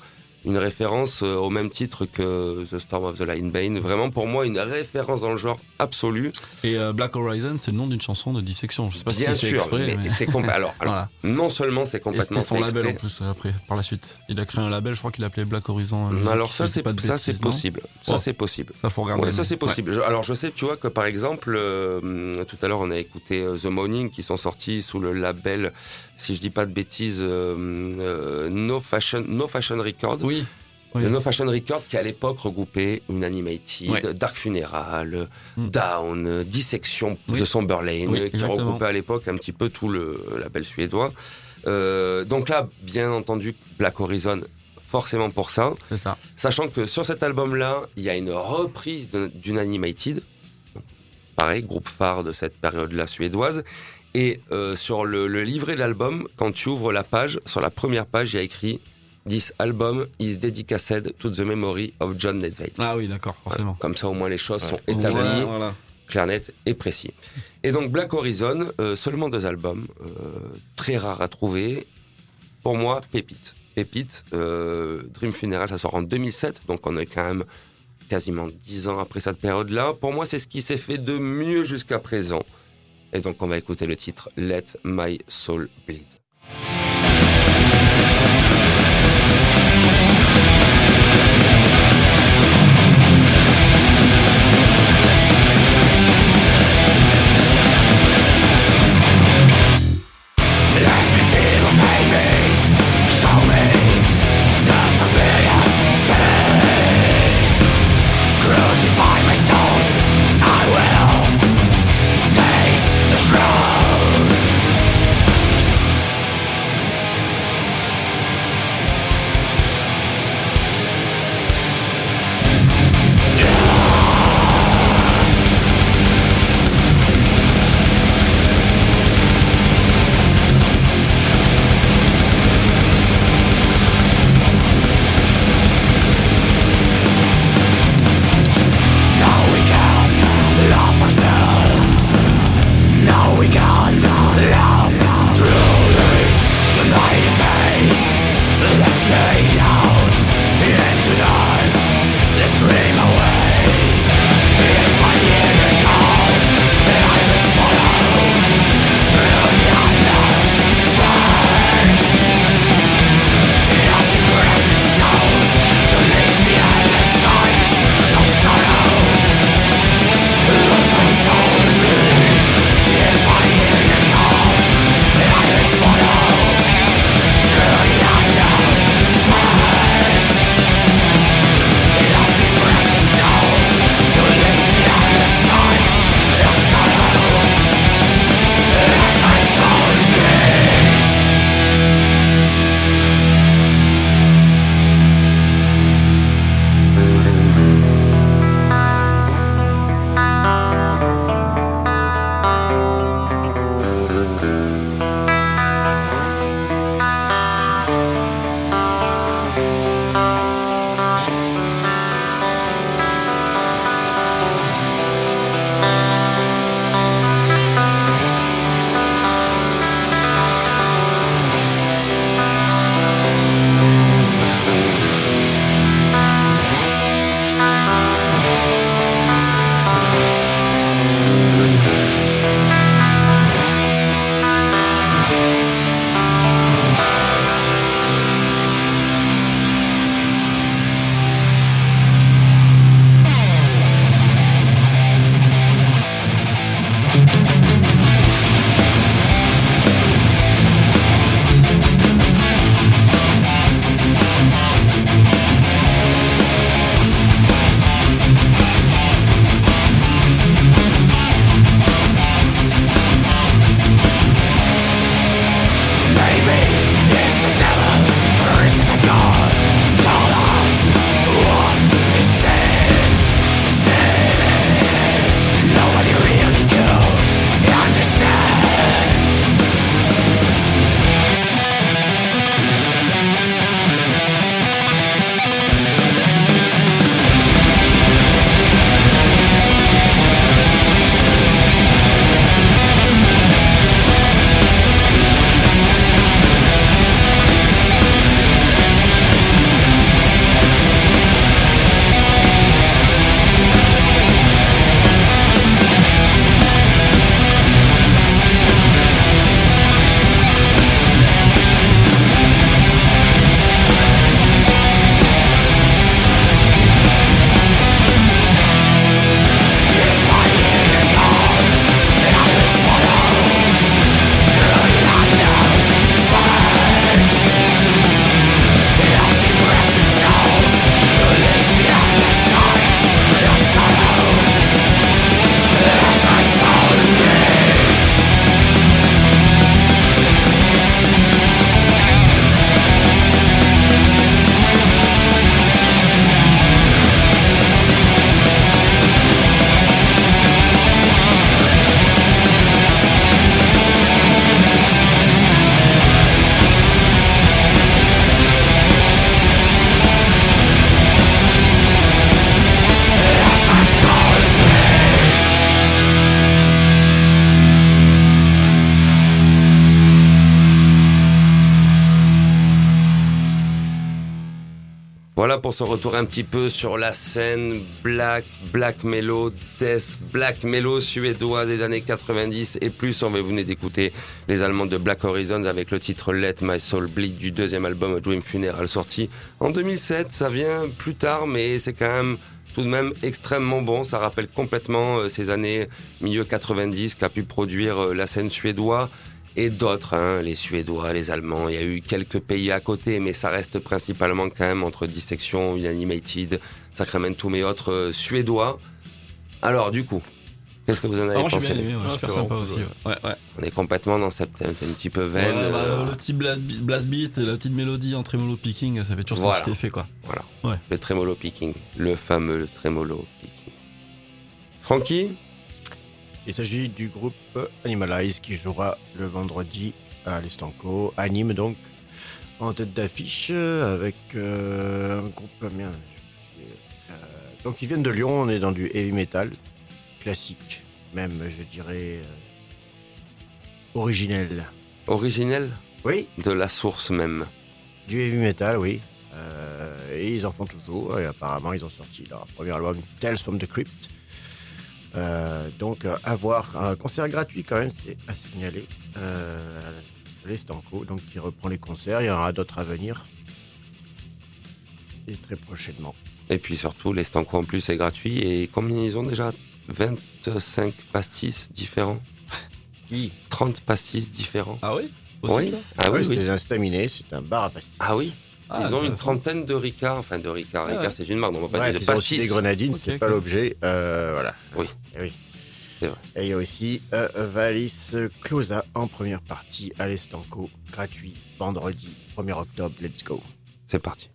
Une référence euh, au même titre que The Storm of the Line Bane. Vraiment pour moi, une référence dans le genre absolu. Et euh, Black Horizon, c'est le nom d'une chanson de dissection. Je sais pas Bien si sûr, exprès. mais mais- c'est compl- alors, alors, Voilà. non seulement c'est complètement c'était son label en plus après, par la suite. Il a créé un label, je crois qu'il l'appelait Black Horizon. euh, Music, alors ça c'est ça c'est possible. Ça Oh. c'est possible. Ça faut regarder. Ouais, ça c'est possible. Je- alors je sais, tu vois que par exemple, euh, tout à l'heure on a écouté The Morning qui sont sortis sous le label, si je dis pas de bêtises, euh, euh, No Fashion, No Fashion Record. Ouais. Oui. Oui. Le No Fashion Record qui à l'époque regroupait une Animated, Ouais. Dark Funeral, Mm. Down, Dissection, Oui. The Somberlane, Oui, euh, qui regroupait à l'époque un petit peu tout le label suédois. Euh, donc là, bien entendu, Black Horizon, forcément pour ça. C'est ça. Sachant que sur cet album-là, il y a une reprise de- d'une Animated. Pareil, groupe phare de cette période-là suédoise. Et euh, sur le, le livret de l'album, quand tu ouvres la page, sur la première page, il y a écrit This album is dedicated to the memory of John Nedved. Ah oui, d'accord, forcément. Comme ça, au moins, les choses sont établies, voilà. clair, net et précis. Et donc, Black Horizon, euh, seulement deux albums, euh, très rares à trouver. Pour moi, pépite. Pépite. euh, Dream Funeral, ça sort en 2007, donc on est quand même quasiment dix ans après cette période-là. Pour moi, c'est ce qui s'est fait de mieux jusqu'à présent. Et donc, on va écouter le titre Let My Soul Bleed. Se retourne un petit peu sur la scène black, black mellow, death, black mellow suédoise des années 90 et plus. On va venir d'écouter les Allemands de Black Horizons avec le titre Let My Soul Bleed du deuxième album Dream Funeral sorti en 2007. Ça vient plus tard, mais c'est quand même tout de même extrêmement bon. Ça rappelle complètement euh, ces années milieu 90 qu'a pu produire euh, la scène suédoise et d'autres, hein, les Suédois, les Allemands. Il y a eu quelques pays à côté, mais ça reste principalement quand même entre Dissection, Inanimated, Sacramento et autres euh, Suédois. Alors, du coup, qu'est-ce que vous en avez Alors, pensé bien aimé, ouais, Ah, super c'est sympa aussi. cool, Ouais, ouais. ouais. On est complètement dans cette un, un petit peu veine. Ouais, bah, euh, le petit bla- blast beat, la petite mélodie en tremolo picking, ça fait toujours Voilà. petit effet quoi. Voilà. Ouais. Le tremolo picking. Le fameux tremolo picking. Francky Il s'agit du groupe Animalize qui jouera le vendredi à l'Estanco. Anime donc en tête d'affiche avec euh, un groupe. Merde, sais, euh, donc ils viennent de Lyon, on est dans du heavy metal classique, même je dirais euh, originel. Originel? Oui, de la source même. du heavy metal, oui. Euh, et ils en font toujours. Et apparemment, ils ont sorti leur premier album, Tales from the Crypt. Euh, donc, euh, à voir. Un concert gratuit, quand même, c'est à signaler. Euh, les Stanco, donc qui reprend les concerts. Il y en aura d'autres à venir. Et très prochainement. Et puis surtout, les Stanco en plus est gratuit. Et combien ils ont déjà? 25 pastis différents Qui? 30 pastis différents Ah oui? Oui. Ah oui, oui. C'est un staminé, c'est un bar à pastis. Ah oui. Ah, ils ont une trentaine de Ricard. Enfin, de Ricard. Ah Ricard, ouais. c'est une marque, donc on va pas dire de pastis. des grenadines, c'est pas l'objet. Euh, voilà. Oui. Eh oui. C'est vrai. Et il y a aussi euh, Valis Closa en première partie à l'Estanco, gratuit, vendredi 1er octobre. Let's go. C'est parti.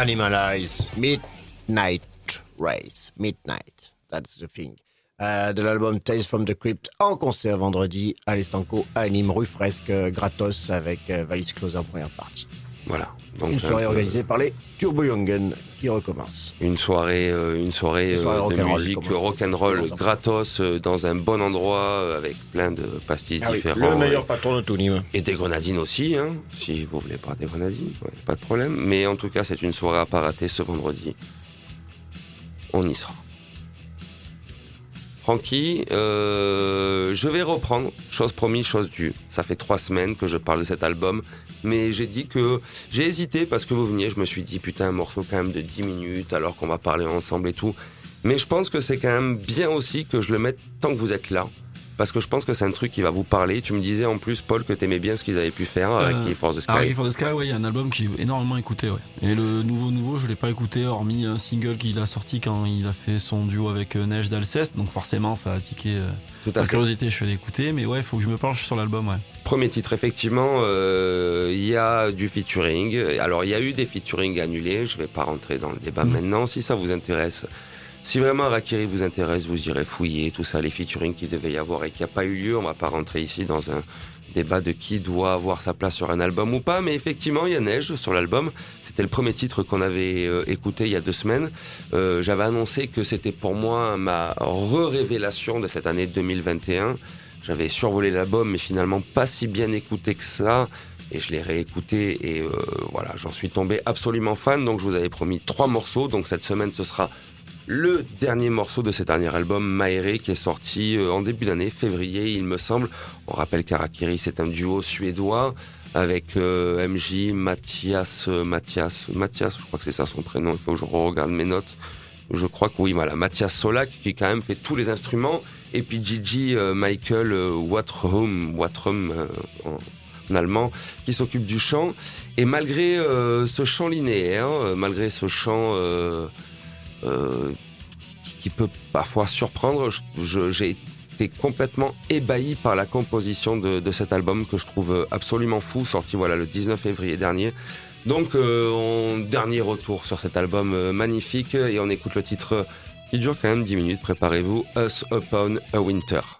Animalize Midnight Race. Midnight, that's the thing. Euh, de l'album Tales from the Crypt en concert vendredi à l'Estanco anime rue Fresque euh, gratos avec euh, Valise Close en première partie. Voilà. Donc, Une soirée organisée par les Turbo Youngen qui recommence. Une soirée, euh, une soirée, Une soirée euh, de rock'n'roll, musique rock'n'roll gratos euh, dans un bon endroit avec plein de pastilles Ah oui, différents. le meilleur patron de tout Nîmes. Et des grenadines aussi, hein, si vous voulez pas des grenadines, ouais, pas de problème. Mais en tout cas, c'est une soirée à pas rater ce vendredi. On y sera. Francky, euh, je vais reprendre, chose promise, chose due. Ça fait trois semaines que je parle de cet album, mais j'ai dit que j'ai hésité parce que vous veniez, je me suis dit putain un morceau quand même de 10 minutes alors qu'on va parler ensemble et tout. Mais je pense que c'est quand même bien aussi que je le mette tant que vous êtes là. Parce que je pense que c'est un truc qui va vous parler. Tu me disais en plus, Paul, que t'aimais bien ce qu'ils avaient pu faire avec Euh, les Force de Sky. Ah, Reggae for the Sky, ouais, il y a un album que j'ai énormément écouté, ouais. Et le nouveau nouveau, je l'ai pas écouté, hormis un single qu'il a sorti quand il a fait son duo avec euh, Neige d'Alceste, donc forcément ça a tiqué euh, Tout à fait. curiosité, je suis allé écouter, mais ouais, faut que je me penche sur l'album, ouais. Premier titre, effectivement, euh, il y a du featuring. Alors, il y a eu des featuring annulés. Je vais pas rentrer dans le débat Mhm. maintenant. Si ça vous intéresse, si vraiment Rakiri vous intéresse, vous irez fouiller tout ça, les featuring qu'il devait y avoir et qui n'a pas eu lieu. On va pas rentrer ici dans un débat de qui doit avoir sa place sur un album ou pas. Mais effectivement, il y a Neige sur l'album. C'était le premier titre qu'on avait euh, écouté il y a deux semaines. Euh, J'avais annoncé que c'était pour moi ma re-révélation de cette année 2021. J'avais survolé l'album, mais finalement pas si bien écouté que ça. Et je l'ai réécouté et euh, voilà, j'en suis tombé absolument fan. Donc je vous avais promis trois morceaux. Donc cette semaine, ce sera le dernier morceau de cet dernier album, Maere, qui est sorti euh, en début d'année, février, il me semble. On rappelle qu'Arakiri, c'est un duo suédois avec euh, MJ, Mathias, euh, Mathias, Mathias, je crois que c'est ça son prénom. Il faut que je regarde mes notes. Je crois que oui, voilà, Mathias Solak, qui quand même fait tous les instruments. Et puis Gigi Michael euh, Watrum, en, allemand, qui s'occupe du chant. Et malgré ce chant linéaire, malgré ce chant euh, qui, peut parfois surprendre, j'ai été complètement ébahi par la composition de, cet album que je trouve absolument fou, sorti voilà le 19 février dernier. Donc, euh, dernier retour sur cet album euh, magnifique et on écoute le titre qui dure quand même 10 minutes. Préparez-vous, Us Upon a Winter.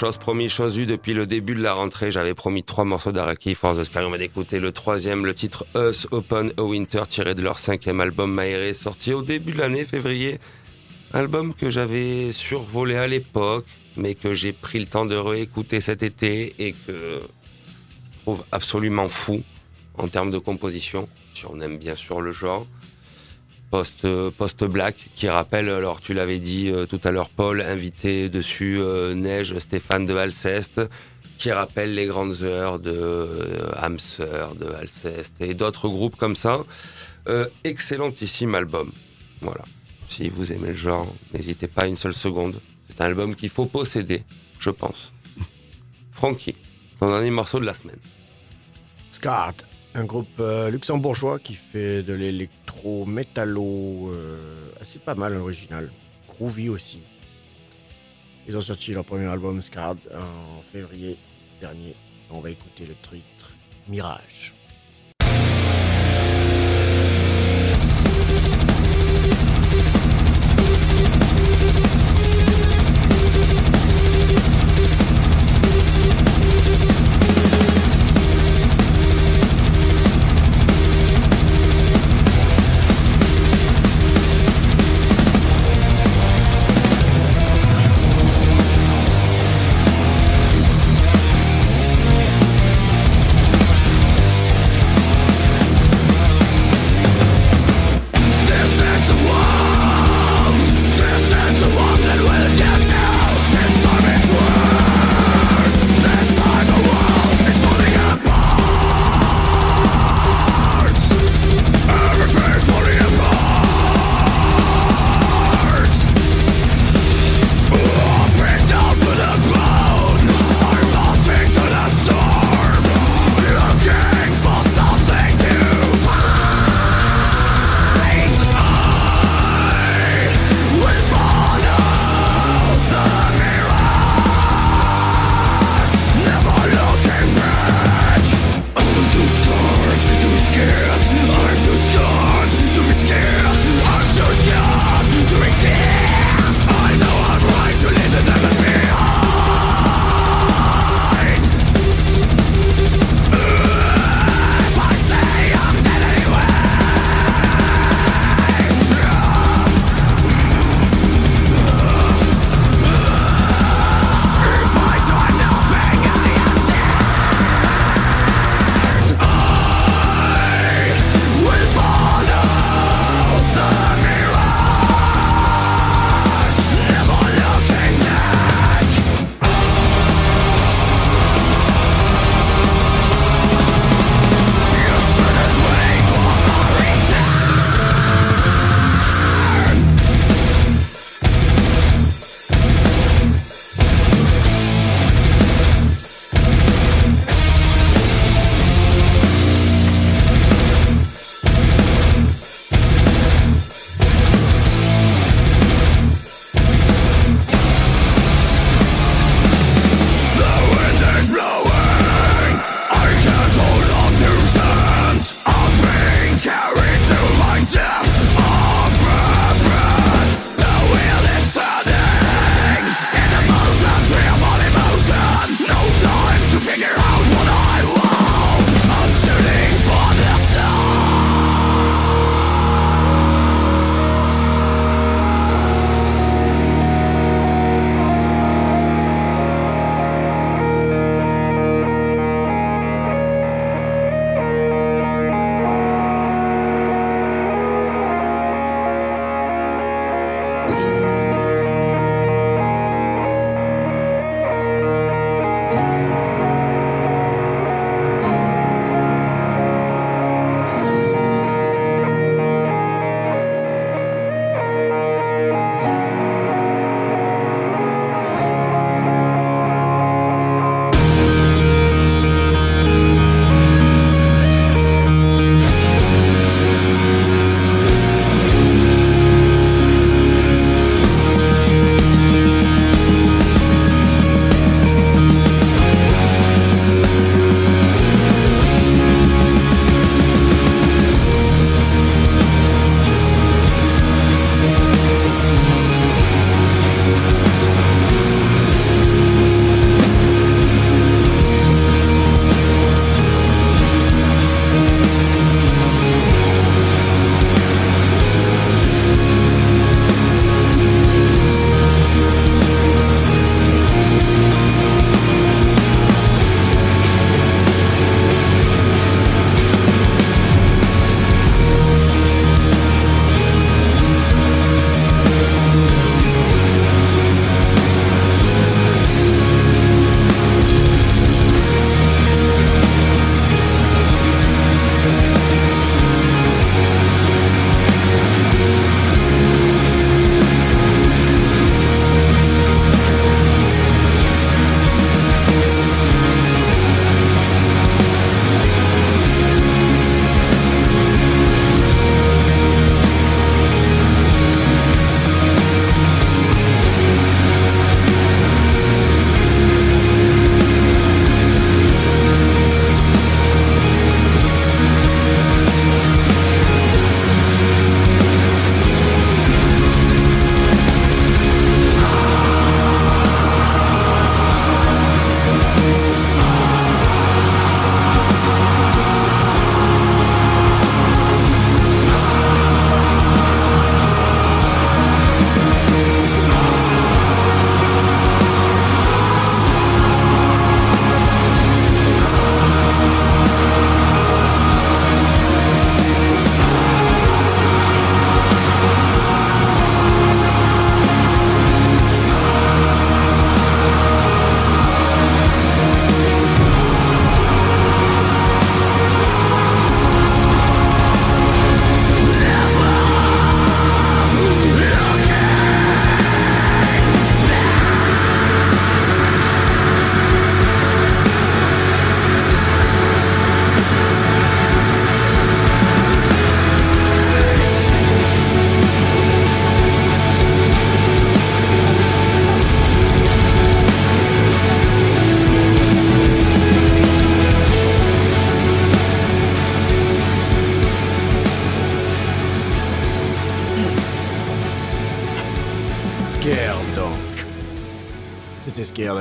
Chose promise, chose due depuis le début de la rentrée. J'avais promis trois morceaux d'Araki Force the Sky. On va d'écouter le troisième, le titre Us Open a Winter, tiré de leur cinquième album Maere, sorti au début de l'année, février. Album que j'avais survolé à l'époque, mais que j'ai pris le temps de réécouter cet été et que je trouve absolument fou en termes de composition. Si on aime bien sûr le genre post post black qui rappelle alors tu l'avais dit euh, tout à l'heure Paul invité dessus euh, Neige Stéphane de Alceste qui rappelle les grandes heures de euh, Hamster de Alceste et d'autres groupes comme ça. Euh, excellentissime album. Voilà. Si vous aimez le genre n'hésitez pas une seule seconde. C'est un album qu'il faut posséder je pense. Frankie ton dernier morceau de la semaine. Scard, un groupe euh, luxembourgeois qui fait de l'électro-métallo euh, assez pas mal original. Groovy aussi. Ils ont sorti leur premier album Scard en février dernier. On va écouter le titre Mirage. Mirage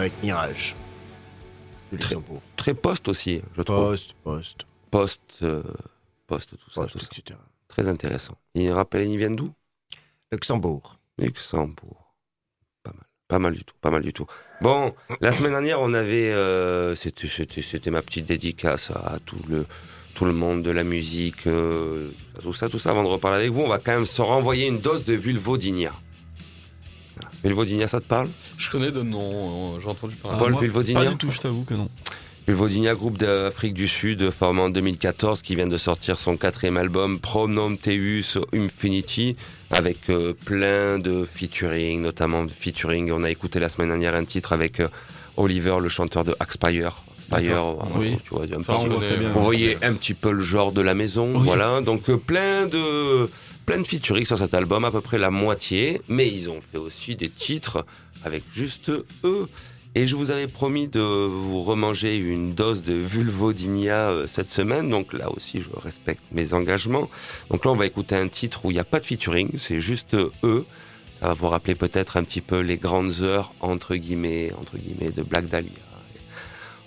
avec Mirage. Très- Luxembourg. Très post aussi, je trouve. Post, post, Post, euh, post, tout ça, post, tout ça. etc. Très intéressant. Il rappelle, ils viennent d'où? Luxembourg. Luxembourg. Pas mal. Pas mal du tout. Pas mal du tout. Bon, la semaine dernière, on avait. euh, c'était, ma petite dédicace à tout le, tout le monde de la musique. euh, tout ça, tout ça. Avant de reparler avec vous, on va quand même se renvoyer une dose de Vulvodinia. Vulvodinia, ça te parle? Je connais de nom, euh, j'ai entendu parler. Paul moi, Vulvodinia Pas du tout, je t'avoue que non. Vulvodinia, groupe d'Afrique du Sud, formé en 2014, qui vient de sortir son quatrième album, Pronomteus Infinity, avec euh, plein de featuring, notamment de featuring. On a écouté la semaine dernière un titre avec euh, Oliver, le chanteur de Axpire. Euh, Oui. tu vois, un Ça, petit on bien. un petit peu le genre de la maison, Oui. voilà. Donc euh, plein de plein de featuring sur cet album, à peu près la moitié. Mais ils ont fait aussi des titres avec juste eux. Et je vous avais promis de vous remanger une dose de Vulvodinia euh, cette semaine. Donc là aussi, je respecte mes engagements. Donc là, on va écouter un titre où il n'y a pas de featuring, c'est juste eux. Ça va vous rappeler peut-être un petit peu les grandes heures entre guillemets, entre guillemets, de Black Dahlia.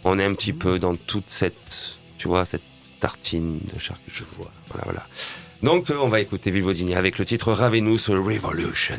On est un petit peu dans toute cette, tu vois, cette tartine de charcuterie. Voilà, voilà. Donc, euh, on va écouter Vulvodinia avec le titre Ravenous. Revolution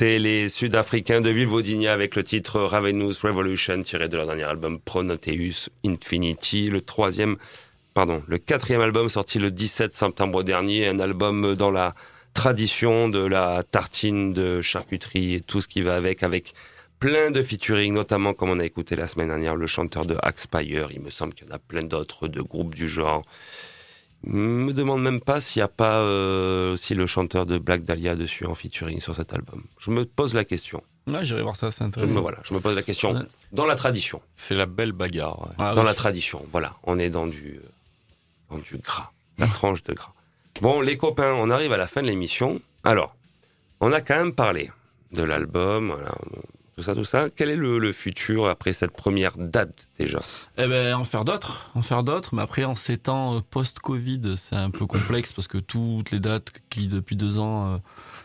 Les Sud-Africains de Vulvodigna avec le titre Ravenous Revolution tiré de leur dernier album Pronoteus Infinity, le troisième, pardon, le quatrième album sorti le 17 septembre dernier, un album dans la tradition de la tartine de charcuterie et tout ce qui va avec, avec plein de featuring, notamment comme on a écouté la semaine dernière, le chanteur de Axpire. Il me semble qu'il y en a plein d'autres de groupes du genre. Me demande même pas s'il n'y a pas euh, aussi le chanteur de Black Dahlia dessus en featuring sur cet album. Je me pose la question. Ouais, j'irai voir ça, c'est Je me, intéressant. voilà, je me pose la question. Ouais. Dans la tradition. C'est la belle bagarre. ouais. Ah, dans oui. la tradition. Voilà, on est dans du, euh, dans du gras, la tranche de gras. Bon, les copains, on arrive à la fin de l'émission. Alors, on a quand même parlé de l'album, voilà, tout ça, tout ça. Quel est le, le futur après cette première date déjà? Eh ben, en faire d'autres, en faire d'autres, mais après, en ces temps euh, post-Covid, c'est un peu complexe parce que toutes les dates qui, depuis deux ans, euh,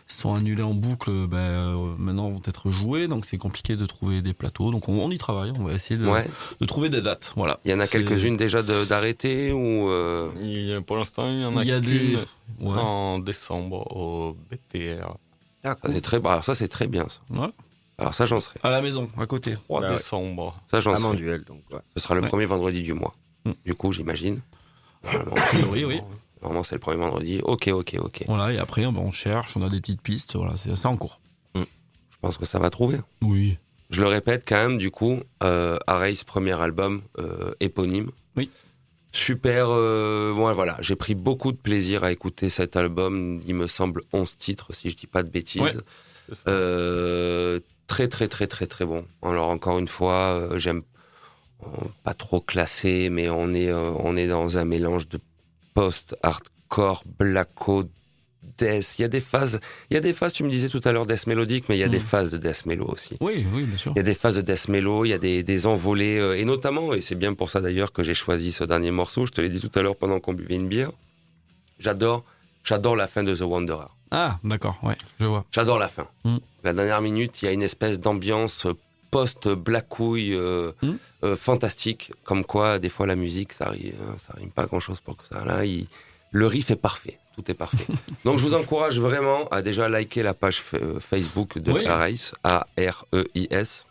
sont annulées en boucle, ben, euh, maintenant vont être jouées, donc c'est compliqué de trouver des plateaux. Donc on, on y travaille, on va essayer de, Ouais, de trouver des dates. Voilà. il y en a quelques-unes déjà d'arrêtées ou euh, Il y a- pour l'instant, il y en a, Il y a des. Ouais. en décembre au BTR. Ah, ça cool. c'est très, alors ça c'est très bien ça. Ouais. Alors ça j'en serai. À la maison, à côté. 3 Ah ouais. décembre. Ça j'en serai. duel, donc ouais. Ce sera le Ouais. premier vendredi du mois. Mm. Du coup, j'imagine. Priori, oui. normalement, c'est le premier vendredi. Ok, ok, ok. Voilà, et après, on cherche, on a des petites pistes, voilà, c'est ça en cours. Je pense que ça va trouver. Oui. Je le répète quand même, du coup, euh, Arrays, premier album euh, éponyme. Oui. Super. euh, bon, voilà, j'ai pris beaucoup de plaisir à écouter cet album. Il me semble 11 titres, si je dis pas de bêtises. Ouais. C'est ça. Euh, très, très, très, très, très bon. Alors, encore une fois, euh, j'aime euh, pas trop classé, mais on est, euh, on est dans un mélange de post-hardcore, blacko, death. Il y a des phases, il y a des phases, tu me disais tout à l'heure, death mélodique, mais il y a des Mhm. phases de death mélo aussi. Oui, oui, bien sûr. Il y a des phases de death mellow, il y a des, des envolées, et notamment, et c'est bien pour ça d'ailleurs que j'ai choisi ce dernier morceau, je te l'ai dit tout à l'heure pendant qu'on buvait une bière, j'adore, j'adore la fin de The Wanderer. Ah, d'accord, ouais, je vois. J'adore la fin. Mm. La dernière minute, il y a une espèce d'ambiance post-blacouille euh, Mm. euh, fantastique, comme quoi des fois la musique, ça rime, hein, ça rime pas grand-chose pour que ça. Là, il- le riff est parfait, tout est parfait. Donc je vous encourage vraiment à déjà liker la page fa- euh, Facebook de Oui. Arais, A-R-E-I-S.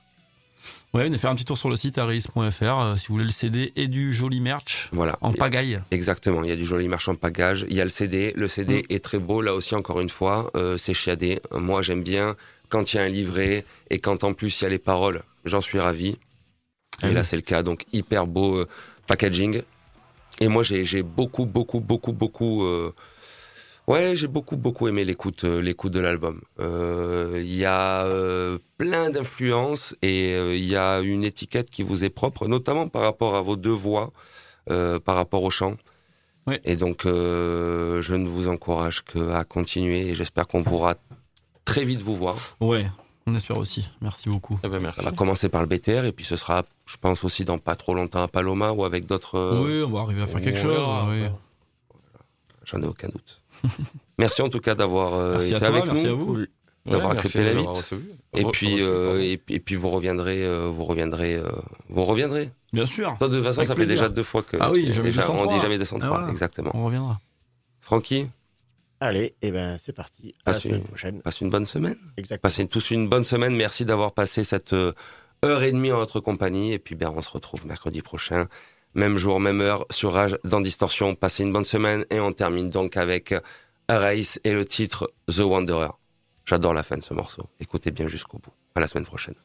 Ouais, venez faire un petit tour sur le site aris.fr euh, si vous voulez le CD et du joli merch Voilà. en pagaille. Exactement, il y a du joli marchand pagage, il y a le CD, le CD Mm. est très beau, là aussi encore une fois, euh, c'est chiadé. Moi j'aime bien quand il y a un livret et quand en plus il y a les paroles, j'en suis ravi. Ah et oui. là c'est le cas, donc hyper beau euh, packaging. Et moi j'ai beaucoup, beaucoup, beaucoup, beaucoup... Ouais, j'ai beaucoup, beaucoup aimé l'écoute euh, l'écoute de l'album. Euh, Il y a euh, plein d'influences et euh, il y a une étiquette qui vous est propre, notamment par rapport à vos deux voix, euh, par rapport au chant. Et donc, euh, je ne vous encourage qu'à continuer et j'espère qu'on pourra très vite vous voir. Ouais, on espère aussi. Merci beaucoup. Eh ben, merci. Ça va commencer par le BTR et puis ce sera, je pense aussi dans pas trop longtemps à Paloma ou avec d'autres. oui, on va arriver à faire quelque chose. J'en ai aucun doute. merci en tout cas d'avoir euh, été toi, avec merci nous. à vous. Ouais, d'avoir merci accepté. Et puis, reçu, euh, et, puis- et puis vous reviendrez, euh, vous reviendrez, euh, vous reviendrez. Bien sûr, Toi, de toute façon, Avec ça plaisir. fait déjà deux fois que. Ah oui, jamais déjà, on 203. dit jamais 203, Ah voilà. exactement. on reviendra. Francky, Allez, et ben c'est parti. À la Passe une- prochaine. passe une bonne semaine. Exactement. Passez tous une bonne semaine. Merci d'avoir passé cette heure et demie en notre compagnie. Et puis, ben, on se retrouve mercredi prochain. Même jour, même heure, sur Rage dans Distorsion. Passez une bonne semaine. Et on termine donc avec Race et le titre The Wanderer. J'adore la fin de ce morceau. Écoutez bien jusqu'au bout. À la semaine prochaine.